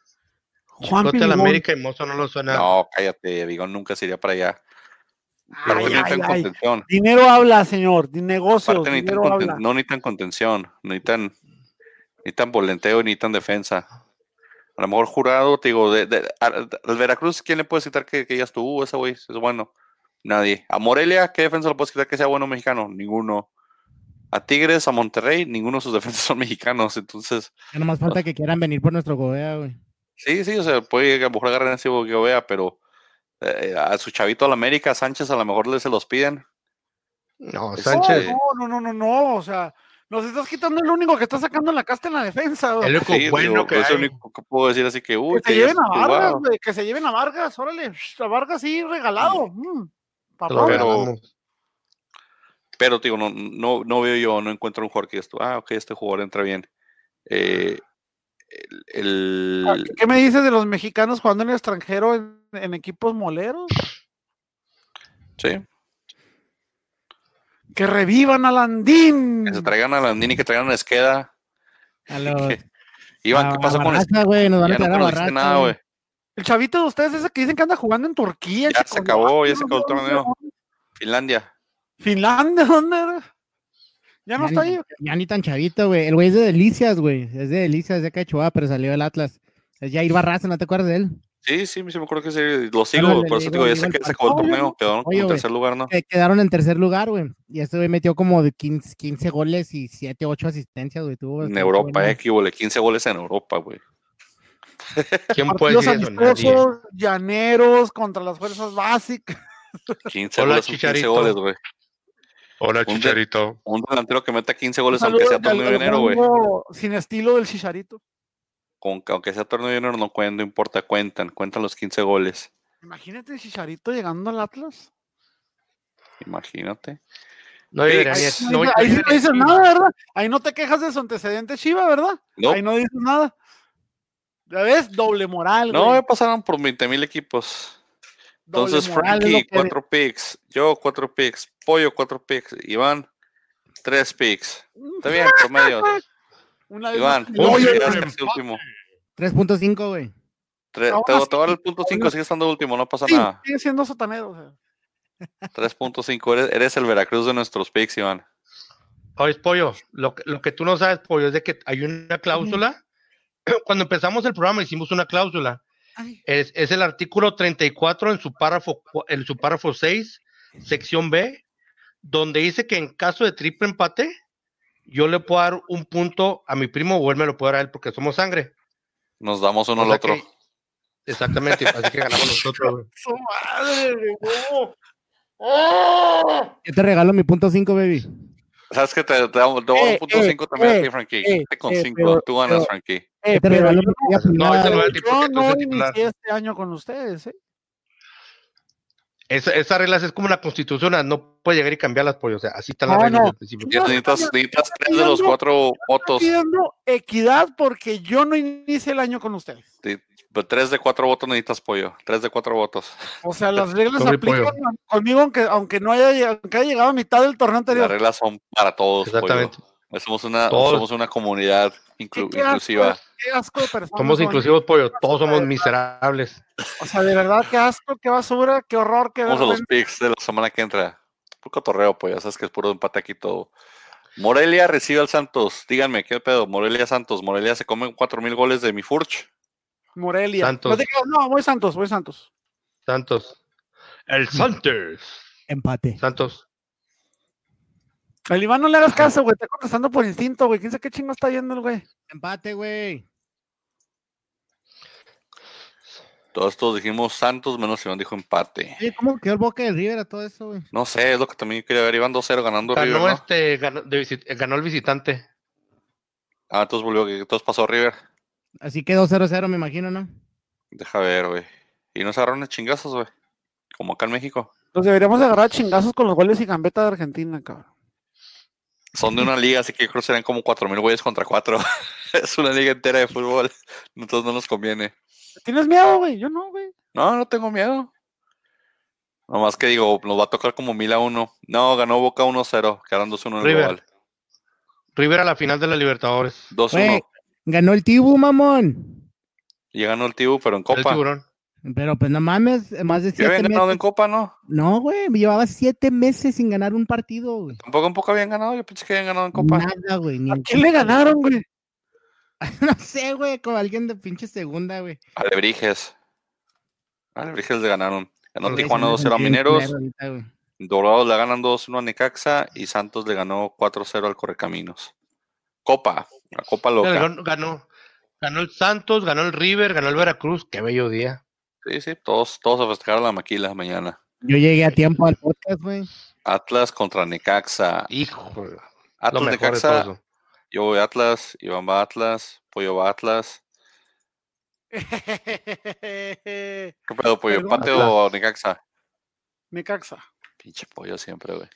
Juan
Chicote a la
Pinigón.
América y Mozo no lo suena.
no, cállate, Vigón nunca se iría para allá. Pero
Ay,
no
ay,
necesitan
ay.
contención.
Dinero habla, señor. De negocios.
Aparte, necesitan
Dinero
conten-
habla.
no necesitan contención, necesitan, necesitan volanteo, necesitan defensa. A lo mejor jurado, te digo, de, de- al, al Veracruz, ¿quién le puede citar que, que ya estuvo? Ese güey es bueno. Nadie. A Morelia, ¿qué defensa le puedes quitar que sea bueno mexicano? Ninguno. A Tigres, a Monterrey, ninguno de sus defensas son mexicanos. Entonces,
Ya nomás falta que quieran venir por nuestro Gobea, güey.
Sí, sí, o sea, puede a lo mejor agarrar ese que vea, pero eh, a su chavito al América, Sánchez, a lo mejor le se los piden.
No,
Este,
Sánchez.
No, no, no, no, no. O sea, nos estás quitando el único que está sacando la casta en la defensa.
El único
Sí,
bueno
digo,
que
es lo
hay.
único que puedo decir, así que, uy,
Que se
que
lleven a Vargas,
wow.
güey, que se lleven a Vargas, órale, a Vargas sí, regalado. mm, papá,
Pero-. Pero, digo, no, no, no veo yo, no encuentro un jugador que esto, ah, ok, este jugador entra bien. Eh, el, el-
¿Qué me dices de los mexicanos jugando en el extranjero en, en equipos moleros?
sí,
Que revivan a Landín.
que se traigan a Landini, que traigan a Esqueda.
A los.
Iván,
a-
¿qué pasó con Esqueda?
Barraza, güey, nos van a
Ya no
traer a
conociste
Barraza,
nada, güey.
El chavito de ustedes ese que dicen que anda jugando en Turquía.
Ya se acabó, ya se acabó el torneo. Finlandia.
Finlandia, ¿dónde era? Ya no
Ya
está
ni-
ahí.
Ya ni tan chavito, güey. El güey es de Delicias, güey. Es de Delicias, de Cachoa, pero salió del Atlas. Es Jair Barraza, ¿no te acuerdas de él?
Sí, sí, sí me acuerdo que sí, lo sigo,
Ándale,
por eso digo, ya sé que
el
se acabó el torneo, quedaron en tercer lugar, ¿no?
Que quedaron en tercer lugar, güey. Y este güey metió como de 15, 15 goles y 7, 8 asistencias, güey. Tuvo
En Europa, eh, que hubo 15 goles en Europa, güey.
¿Quién puede decir
amistosos, llaneros contra las fuerzas básicas.
15
Hola,
goles, son 15
Chicharito.
goles, güey.
Hola,
Un de-
Chicharito.
Un delantero que meta 15 goles,
Un
aunque sea torneo de enero, güey.
Sin estilo del chicharito.
Con, aunque sea torneo de enero, no cuenta, no importa, cuentan, cuentan los 15 goles.
Imagínate el chicharito llegando al Atlas.
Imagínate.
No
Ahí,
no-
ahí sí
no
dices nada, ¿verdad? Ahí no te quejas de su antecedente Chiva, ¿verdad?
No,
Ahí no dices nada. ¿Ya ves? Doble moral,
no,
güey.
me pasaron por 20 mil equipos. Entonces, Frankie, 4 picks. Yo, 4 picks. Pollo, 4 picks. Iván, 3 picks. Está bien, promedio.
Una vez
Iván,
más,
¿cómo
Oye,
llegaste
pero
a este
empate.
último?
3.5, güey.
Tre-
Aún
te, te voy a dar el punto 5, sigue estando último, no pasa
sí,
nada.
sigue siendo sotanero. o sea.
3.5, eres, eres el Veracruz de nuestros picks, Iván.
Oye, Pollo, lo, lo que tú no sabes, Pollo, es de que hay una cláusula. Cuando empezamos el programa hicimos una cláusula. Es, es el artículo 34 en su párrafo, en su párrafo 6, sección B, donde dice que en caso de triple empate, yo le puedo dar un punto a mi primo o él me lo puede dar a él porque somos sangre.
Nos damos uno
O
al otro.
que- exactamente, así que ganamos nosotros.
¡Su madre, no. ¡Oh!
Yo te regalo mi punto 5, baby.
¿Sabes que Te, te damos te voy a dar
Eh,
un punto
eh,
5 también a
eh,
ti, Frankie.
eh,
con
eh,
5.
pero-
Tú ganas,
pero-
Frankie.
Eh,
Yo te
pero
regalo
yo
No,
yo no inicié este año con ustedes, ¿eh?
Esa, esa regla es como una constitución, no puede llegar y cambiarlas, pollo. O sea, así están las
No,
reglas
no.
del principio.
Ya
No,
necesitas, necesitas tres de los cuatro votos.
pidiendo equidad porque yo no inicié el año con ustedes.
Sí, pero Tres de cuatro votos necesitas pollo. Tres de cuatro votos.
O sea, las reglas aplican
pollo.
conmigo aunque, aunque no haya, lleg- aunque haya llegado a mitad del torneo
Las
anterior.
reglas son para todos. pollo. Somos una,
Todos.
somos una comunidad inclu-
¿Qué- qué asco-
inclusiva.
Qué asco de personas.
Somos inclusivos, pollo. Todos somos miserables.
O sea, de verdad, qué asco, qué basura, qué horror, qué
Vamos a los picks de la semana que entra. Puro cotorreo, pues ya sabes que es puro empate aquí todo. Morelia recibe al Santos. Díganme, ¿qué pedo? Morelia Santos. Morelia se come cuatro mil goles de mi Furch.
Morelia.
Santos.
No, no, voy Santos, voy Santos.
Santos. El Santos.
Empate.
Santos.
Al Iván no le hagas caso, güey. Está contestando por instinto, güey. ¿Quién sabe qué chingo está yendo el güey?
Empate, güey.
Todos estos dijimos Santos, menos Iván dijo empate.
Oye, ¿cómo quedó el Boca del River a todo eso, güey?
No sé, es lo que también quería ver. Iban 2-0 ganando River,
Ganó
¿no?
este, ganó, de visit- eh, ganó el visitante.
Ah, entonces volvió, entonces pasó River.
Así quedó 0-0, me imagino, ¿no?
Deja ver, güey. Y nos agarraron de chingazos, güey. Como acá en México.
Nos deberíamos de agarrar a chingazos con los goles y gambeta de Argentina, cabrón.
Son de una liga, así que yo creo que serán como 4 mil güeyes contra 4. es una liga entera de fútbol. Entonces no nos conviene.
¿Tienes miedo, güey? Yo no, güey.
No, no tengo miedo. Nomás que digo, nos va a tocar como mil a uno. No, ganó Boca 1-0, quedaron 2-1 en el global.
River a la final de la Libertadores.
2-1.
Güey. Ganó el Tibu, mamón.
Y ganó el Tibu, pero en
El
Copa.
tiburón.
Pero pues no mames, más de siete
habían ganado en
meses.
Copa, ¿no?
No, güey, llevaba siete meses sin ganar un partido, güey.
Tampoco en Copa habían ganado. Yo pensé que habían ganado en Copa.
Nada, güey. Ni
¿A
en
quién le ganaron, güey?
No sé, güey, con alguien de pinche segunda, güey.
Alebrijes. Alebrijes le ganaron. Ganó Tijuana
se me
2-0 a Mineros.
ahorita.
Dorados le ganan 2-1 a Necaxa. Y Santos le ganó 4-0 al Correcaminos. Copa. La Copa loca.
Ganó, ganó, ganó el Santos, ganó el River, ganó el Veracruz. Qué bello día.
Sí, sí. Todos, todos a festejar a la maquila mañana.
Yo llegué a tiempo al podcast, güey.
Atlas contra Necaxa.
Hijo, lo
Atlas Necaxa. Yo voy Atlas. Iván va Atlas. Pollo va Atlas. ¿Qué pedo, pollo? ¿Empate o Necaxa?
Necaxa.
Pinche pollo siempre, güey.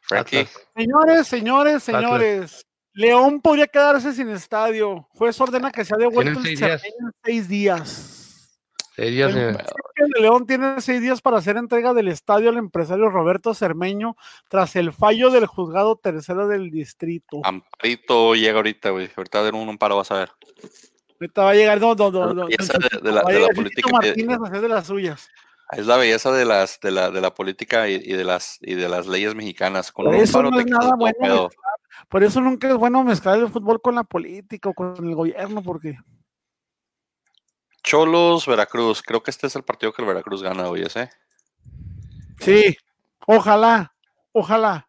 Frankie.
Atlas.
Señores, señores, señores. León podría quedarse sin estadio. Juez ordena que sea devuelto
seis
en seis días.
Seis días,
El de León tiene seis días para hacer entrega del estadio al empresario Roberto Cermeño tras el fallo del juzgado tercero del distrito.
Amparito llega ahorita, güey. Ahorita dar un, un paro, vas a ver.
Ahorita va a llegar no, no, no, no,
de, de la, de la política. De-
Martínez a hacer de las suyas.
es la belleza de las de la, de la política y, y de las y de las leyes mexicanas. Con
Por
un
eso
paro
no es nada bueno,
pedo.
Por eso nunca es bueno mezclar el fútbol con la política o con el gobierno, porque
Cholos, Veracruz. Creo que este es el partido que el Veracruz gana hoy, ese.
sí, ojalá, ojalá.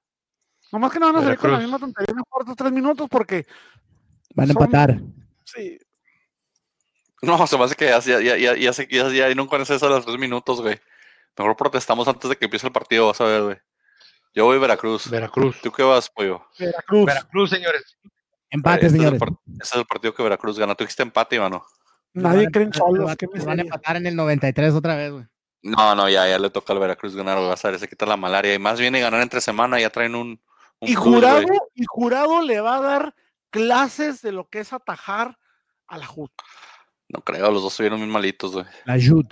Nomás que no van a salir con la misma tontería en los cuartos tres minutos, porque
Van a
Son-
empatar.
sí,
No, se me hace que ya, ya, ya, ya, ya, ya, ya no conoces eso a los tres minutos, güey. Mejor protestamos antes de que empiece el partido, vas a ver, güey. Yo voy Veracruz.
Veracruz.
¿Tú qué vas, pollo?
Veracruz.
Veracruz, señores.
Empate,
Este es, el
señores.
este es el partido que Veracruz gana. Tú dijiste empate, mano.
Nadie
a
cree en Cholos.
van-
qué
Van a empatar en el 93 otra vez, güey.
No, no, ya, ya le toca al Veracruz ganar, a ver, se quita la malaria. Y más viene ganar entre semana, ya traen un. un
Y jurado, y jurado le va a dar clases de lo que es atajar a la JUT.
No creo, los dos estuvieron bien malitos, güey.
La Jud.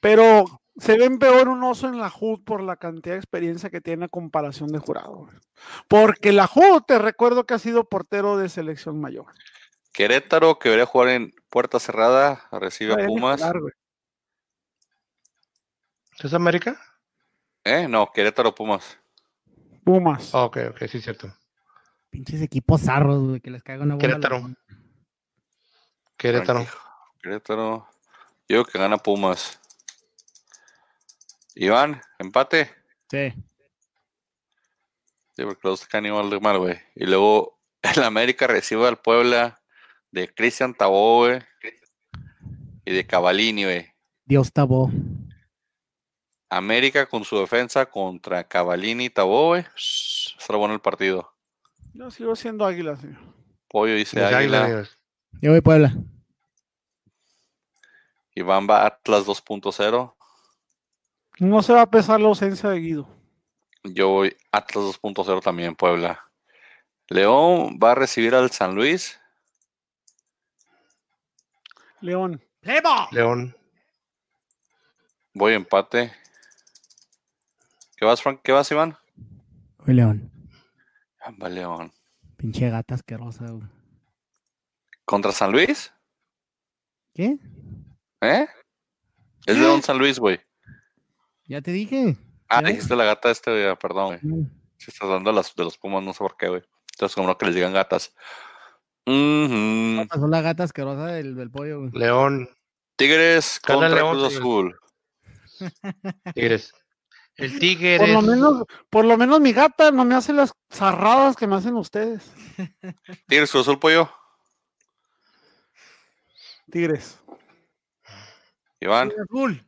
Pero se ven peor un oso en la JUT por la cantidad de experiencia que tiene a comparación de jurado. Porque la JUT, te recuerdo que ha sido portero de selección mayor.
Querétaro, que debería jugar en puerta cerrada, recibe a Pumas.
¿Es América?
¿Eh? No, Querétaro, Pumas.
Pumas.
Ah, ok, ok, sí, cierto.
Pinches equipos zarros, güey, que les caiga una bomba. la-
Querétaro. Querétaro.
Tranquilo. Querétaro. Yo digo que gana Pumas. Iván, empate.
Sí.
Sí, porque los caen igual de mal, güey. Y luego el América recibe al Puebla de Cristian Tabó, güey. Y de Cavalini, güey.
Dios tabó.
América con su defensa contra Cavalini y Tabó, güey. Estará bueno el partido.
Yo sigo siendo águila, señor.
Pollo dice Águila.
señores.
Yo voy Puebla.
Iván va Atlas 2.0.
No se va a pesar la ausencia de Guido.
Yo voy Atlas 2.0 también, Puebla. León va a recibir al San Luis.
León.
León.
Voy empate. ¿Qué vas, Frank? ¿Qué vas, Iván?
Fue León.
Ah, Va León.
Pinche gata asquerosa, güey.
¿Contra San Luis?
¿Qué?
¿Eh? Es León San Luis, güey.
Ya te dije.
Ah,
¿Ya?
dijiste la gata este, güey, perdón, güey. Si estás dando las de los Pumas, no sé por qué, güey. Entonces, como no que les digan gatas. Ujú.
Pasó la gata asquerosa del, del pollo, güey.
León.
Tigres contra
León,
Cruz. Azul.
Tigres. El Tigres.
Por lo menos, por lo menos mi gata no me hace las zarradas que me hacen ustedes.
Tigres Cruz Azul, pollo.
Tigres.
Iván.
Azul.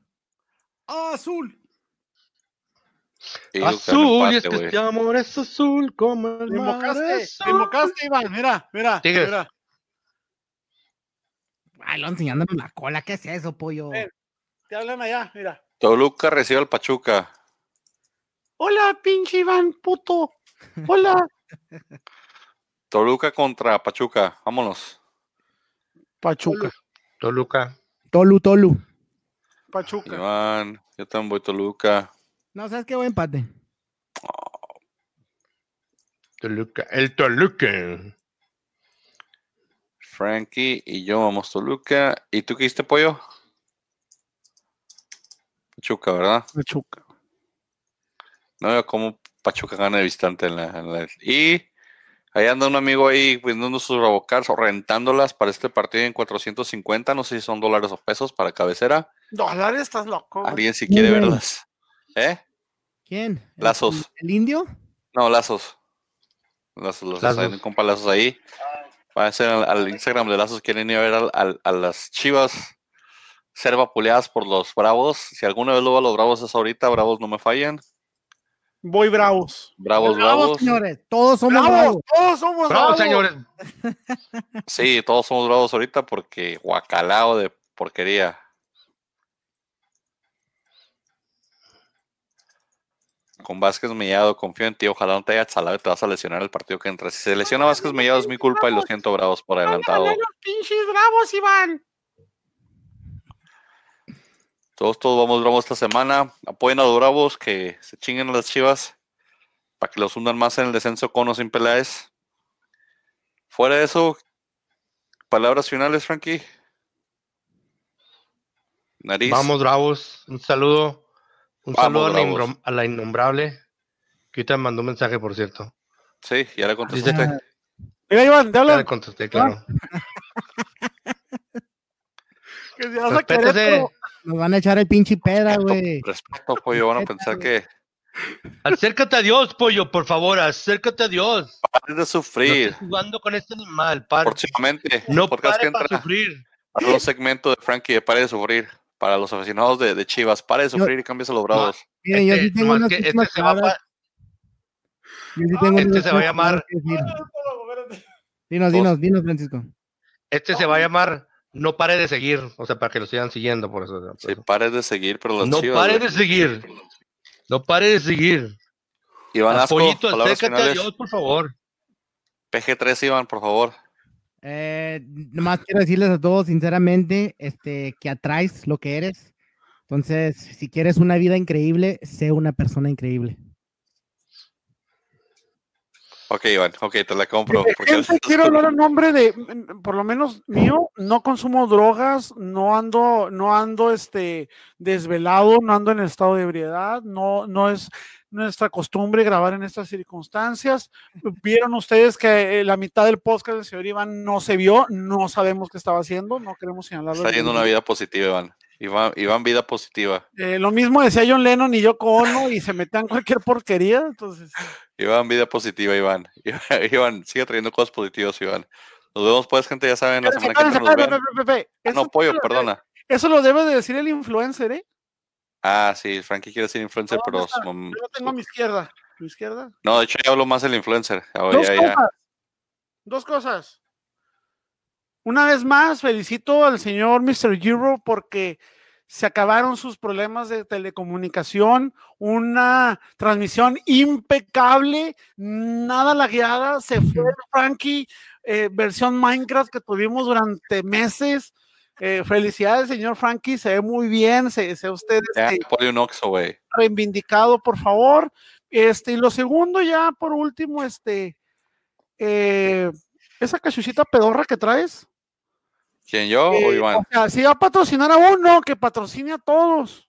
Azul.
Azul, y es que este amor es azul como el
Me
mar
invocaste,
azul.
invocaste, Iván. Mira, mira,
Tigres.
mira.
Ay, lo enseñándome la cola. ¿Qué es eso, pollo?
Ven. Te hablan allá, mira.
Toluca recibe al Pachuca.
Hola, pinche Iván, puto. Hola.
Toluca contra Pachuca. Vámonos.
Pachuca,
Toluca.
Tolu, Tolu.
Pachuca.
Iván. Yo también voy Toluca.
No, ¿sabes qué? Voy empate.
Toluca. El Toluca.
Frankie y yo vamos Toluca. ¿Y tú qué hiciste, pollo? Pachuca, ¿verdad?
Pachuca.
No veo cómo Pachuca gana de visitante en la, en la- Y ahí anda un amigo ahí vendiendo sus Robocars o rentándolas para este partido en 450. No sé si son dólares o pesos para cabecera.
Dólares, estás loco.
Alguien si quiere verlas. ¿Eh?
¿Quién? ¿El-
Lazos.
¿El, indio?
No, lazos. Lazos, lazos.
Lazos.
Hay un compa lazos ahí. Va a ser al, al Instagram de lazos. Quieren ir a ver al- al- a las chivas ser vapuleadas por los bravos. Si alguna vez lo va a los bravos es ahorita. Bravos no me fallan.
Voy bravos.
Bravos,
Bravos,
bravos.
señores. Todos somos
Bravos,
bravos.
todos somos
Bravo,
bravos.
señores.
Sí, todos somos bravos ahorita porque guacalao de porquería. Con Vázquez Mellado, confío en ti. Ojalá no te haya salado y te vas a lesionar el partido que entra. Si se lesiona Vázquez Mellado es mi culpa y lo siento, bravos, por adelantado.
Los pinches bravos, Iván.
Todos, todos vamos bravos esta semana. Apoyen a los bravos que se chinguen a las chivas para que los hundan más en el descenso con o sin Peláez. Fuera de eso, palabras finales, Frankie. Nariz.
Vamos, bravos. Un saludo. Un
Vamos,
saludo a la, a innombrable. Que ahorita me mandó un mensaje, por cierto.
Sí, ya le contestaste.
Ah,
Mira, Iván, te
Ya le
hablan.
contesté, claro.
Que si vas a querer,
Respétese.
pero-
Nos van a echar el pinche peda, güey.
Respeto, pollo. Van a pensar que
Acércate a Dios, pollo, por favor. Acércate a Dios.
pares de
No
sufrir.
estés jugando con este animal. Par-
Próximamente,
no
podcast que
pare para
entra
sufrir.
para un segmento de Frankie de Pare de Sufrir. Para los aficionados de, de Chivas, pare de
Yo-
sufrir y cambies a los bravos.
Miren, yo sí
Este,
tengo unas
este se va
Yo sí tengo
este se va a
últimas
llamar-.
Espérate.
Dinos, dinos, dinos, Francisco.
Este se va a llamar No pare de seguir. O sea, para que lo sigan siguiendo, por eso. por
Sí,
eso.
pares de seguir, pero las
No
Chivas.
pare de seguir. No pare de seguir.
Iván Asco,
Pollito, acércate a
finales.
Dios, por favor.
PG3, Iván, por favor.
Eh, nomás quiero decirles a todos, sinceramente, este, que atraes lo que eres. Entonces, si quieres una vida increíble, sé una persona increíble.
Ok, Iván, ok, te la compro. Porque-
gente, quiero hablar en nombre de, mm, por lo menos mío, no consumo drogas, no ando, no ando este desvelado, no ando en estado de ebriedad, no, no es nuestra costumbre grabar en estas circunstancias. Vieron ustedes que eh, la mitad del podcast del señor Iván no se vio, no sabemos qué estaba haciendo, no queremos señalarlo.
Está yendo una vida positiva, Iván. Iván, Iván vida positiva.
Eh, lo mismo decía John Lennon y Yoko Ono y se metían cualquier porquería, entonces.
Iván, vida positiva, Iván. Iván, sigue trayendo cosas positivas, Iván. Nos vemos pues, gente, ya saben, la semana que
espérate,
Ah, No, pollo,
lo-
perdona.
Eso lo debe de decir el influencer, ¿eh?
Ah, sí, Frankie quiere ser influencer,
¿Dónde
pero...
Yo tengo a mi izquierda. ¿A mi izquierda?
No, de hecho ya hablo más del influencer. Ahora
Dos
ya, ya.
cosas. Dos cosas. una vez más, felicito al señor Mr. Giro porque se acabaron sus problemas de telecomunicación, una transmisión impecable, nada lagueada, se fue el Frankie, eh, versión Minecraft que tuvimos durante meses. Eh, felicidades, señor Frankie, se ve muy bien, se, se usted este, reivindicado, por favor. Este, y lo segundo, ya por último, este, eh, esa cachuchita pedorra que traes.
¿Quién, yo o
eh,
Iván?
o sea, si va a patrocinar a uno, que patrocine a todos.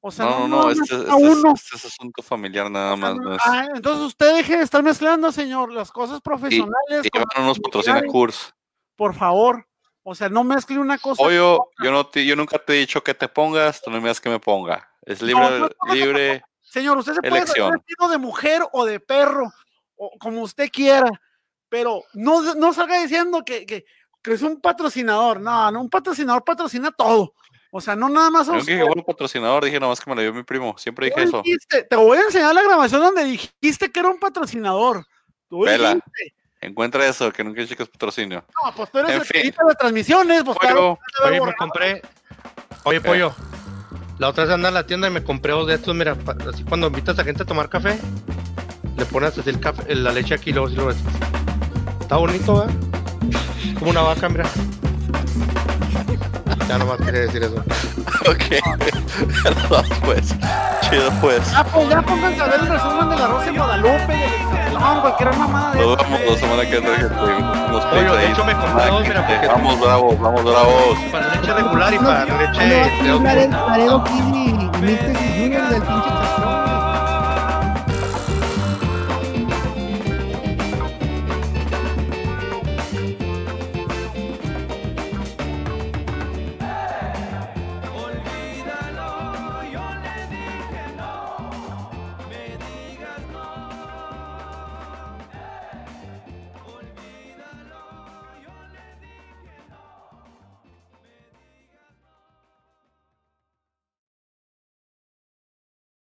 O sea,
No, no, no, este,
más
este es, este es asunto familiar nada más. no es-
Ah, entonces usted deje de estar mezclando, señor, las cosas profesionales.
Y
con
Iván no nos patrocina Kurs.
Por favor. O sea, no mezcle una cosa.
Pollo, yo, no te- yo nunca te he dicho que te pongas, tú no me digas que me ponga. Es libre,
no, no, no,
libre.
Señor, usted se puede
Elección.
vestido de mujer o de perro, o como usted quiera, pero no, no salga diciendo que, que, que es un patrocinador. No, no, un patrocinador patrocina todo. O sea, no nada más a
Yo dije, bueno, patrocinador, dije nomás que me lo dio mi primo. Siempre dije eso.
dijiste, te voy a enseñar la grabación donde dijiste que era un patrocinador. Tú
Vela.
dijiste,
Encuentra eso, que nunca es patrocinio.
no, pues tú eres
En
el
fin.
que las transmisiones, pues
Pollo,
Oye, me compré. Oye, pollo. La otra vez andaba en la tienda y me compré dos de estos. Mira, así cuando invitas a gente a tomar café, le pones así el café, la leche aquí y luego así lo ves. Está bonito, ¿eh? Como una vaca, mira. Ya nomás quería decir eso.
ok. pues. Chido, pues.
Ah, pues ya pónganse a ver el resumen de la Rosa en Guadalupe, del Exalón, cualquier mamada de
Nos vemos la semana que entra, gente. Nos
Oye, de
ahí.
hecho me compré dos, mira, porque-
Vamos, bravos, vamos, bravos.
Para leche regular y para leche
¿Cuándo va a
de
tener
otro.
Laredo Laredo Kid y Mr. Junior del pinche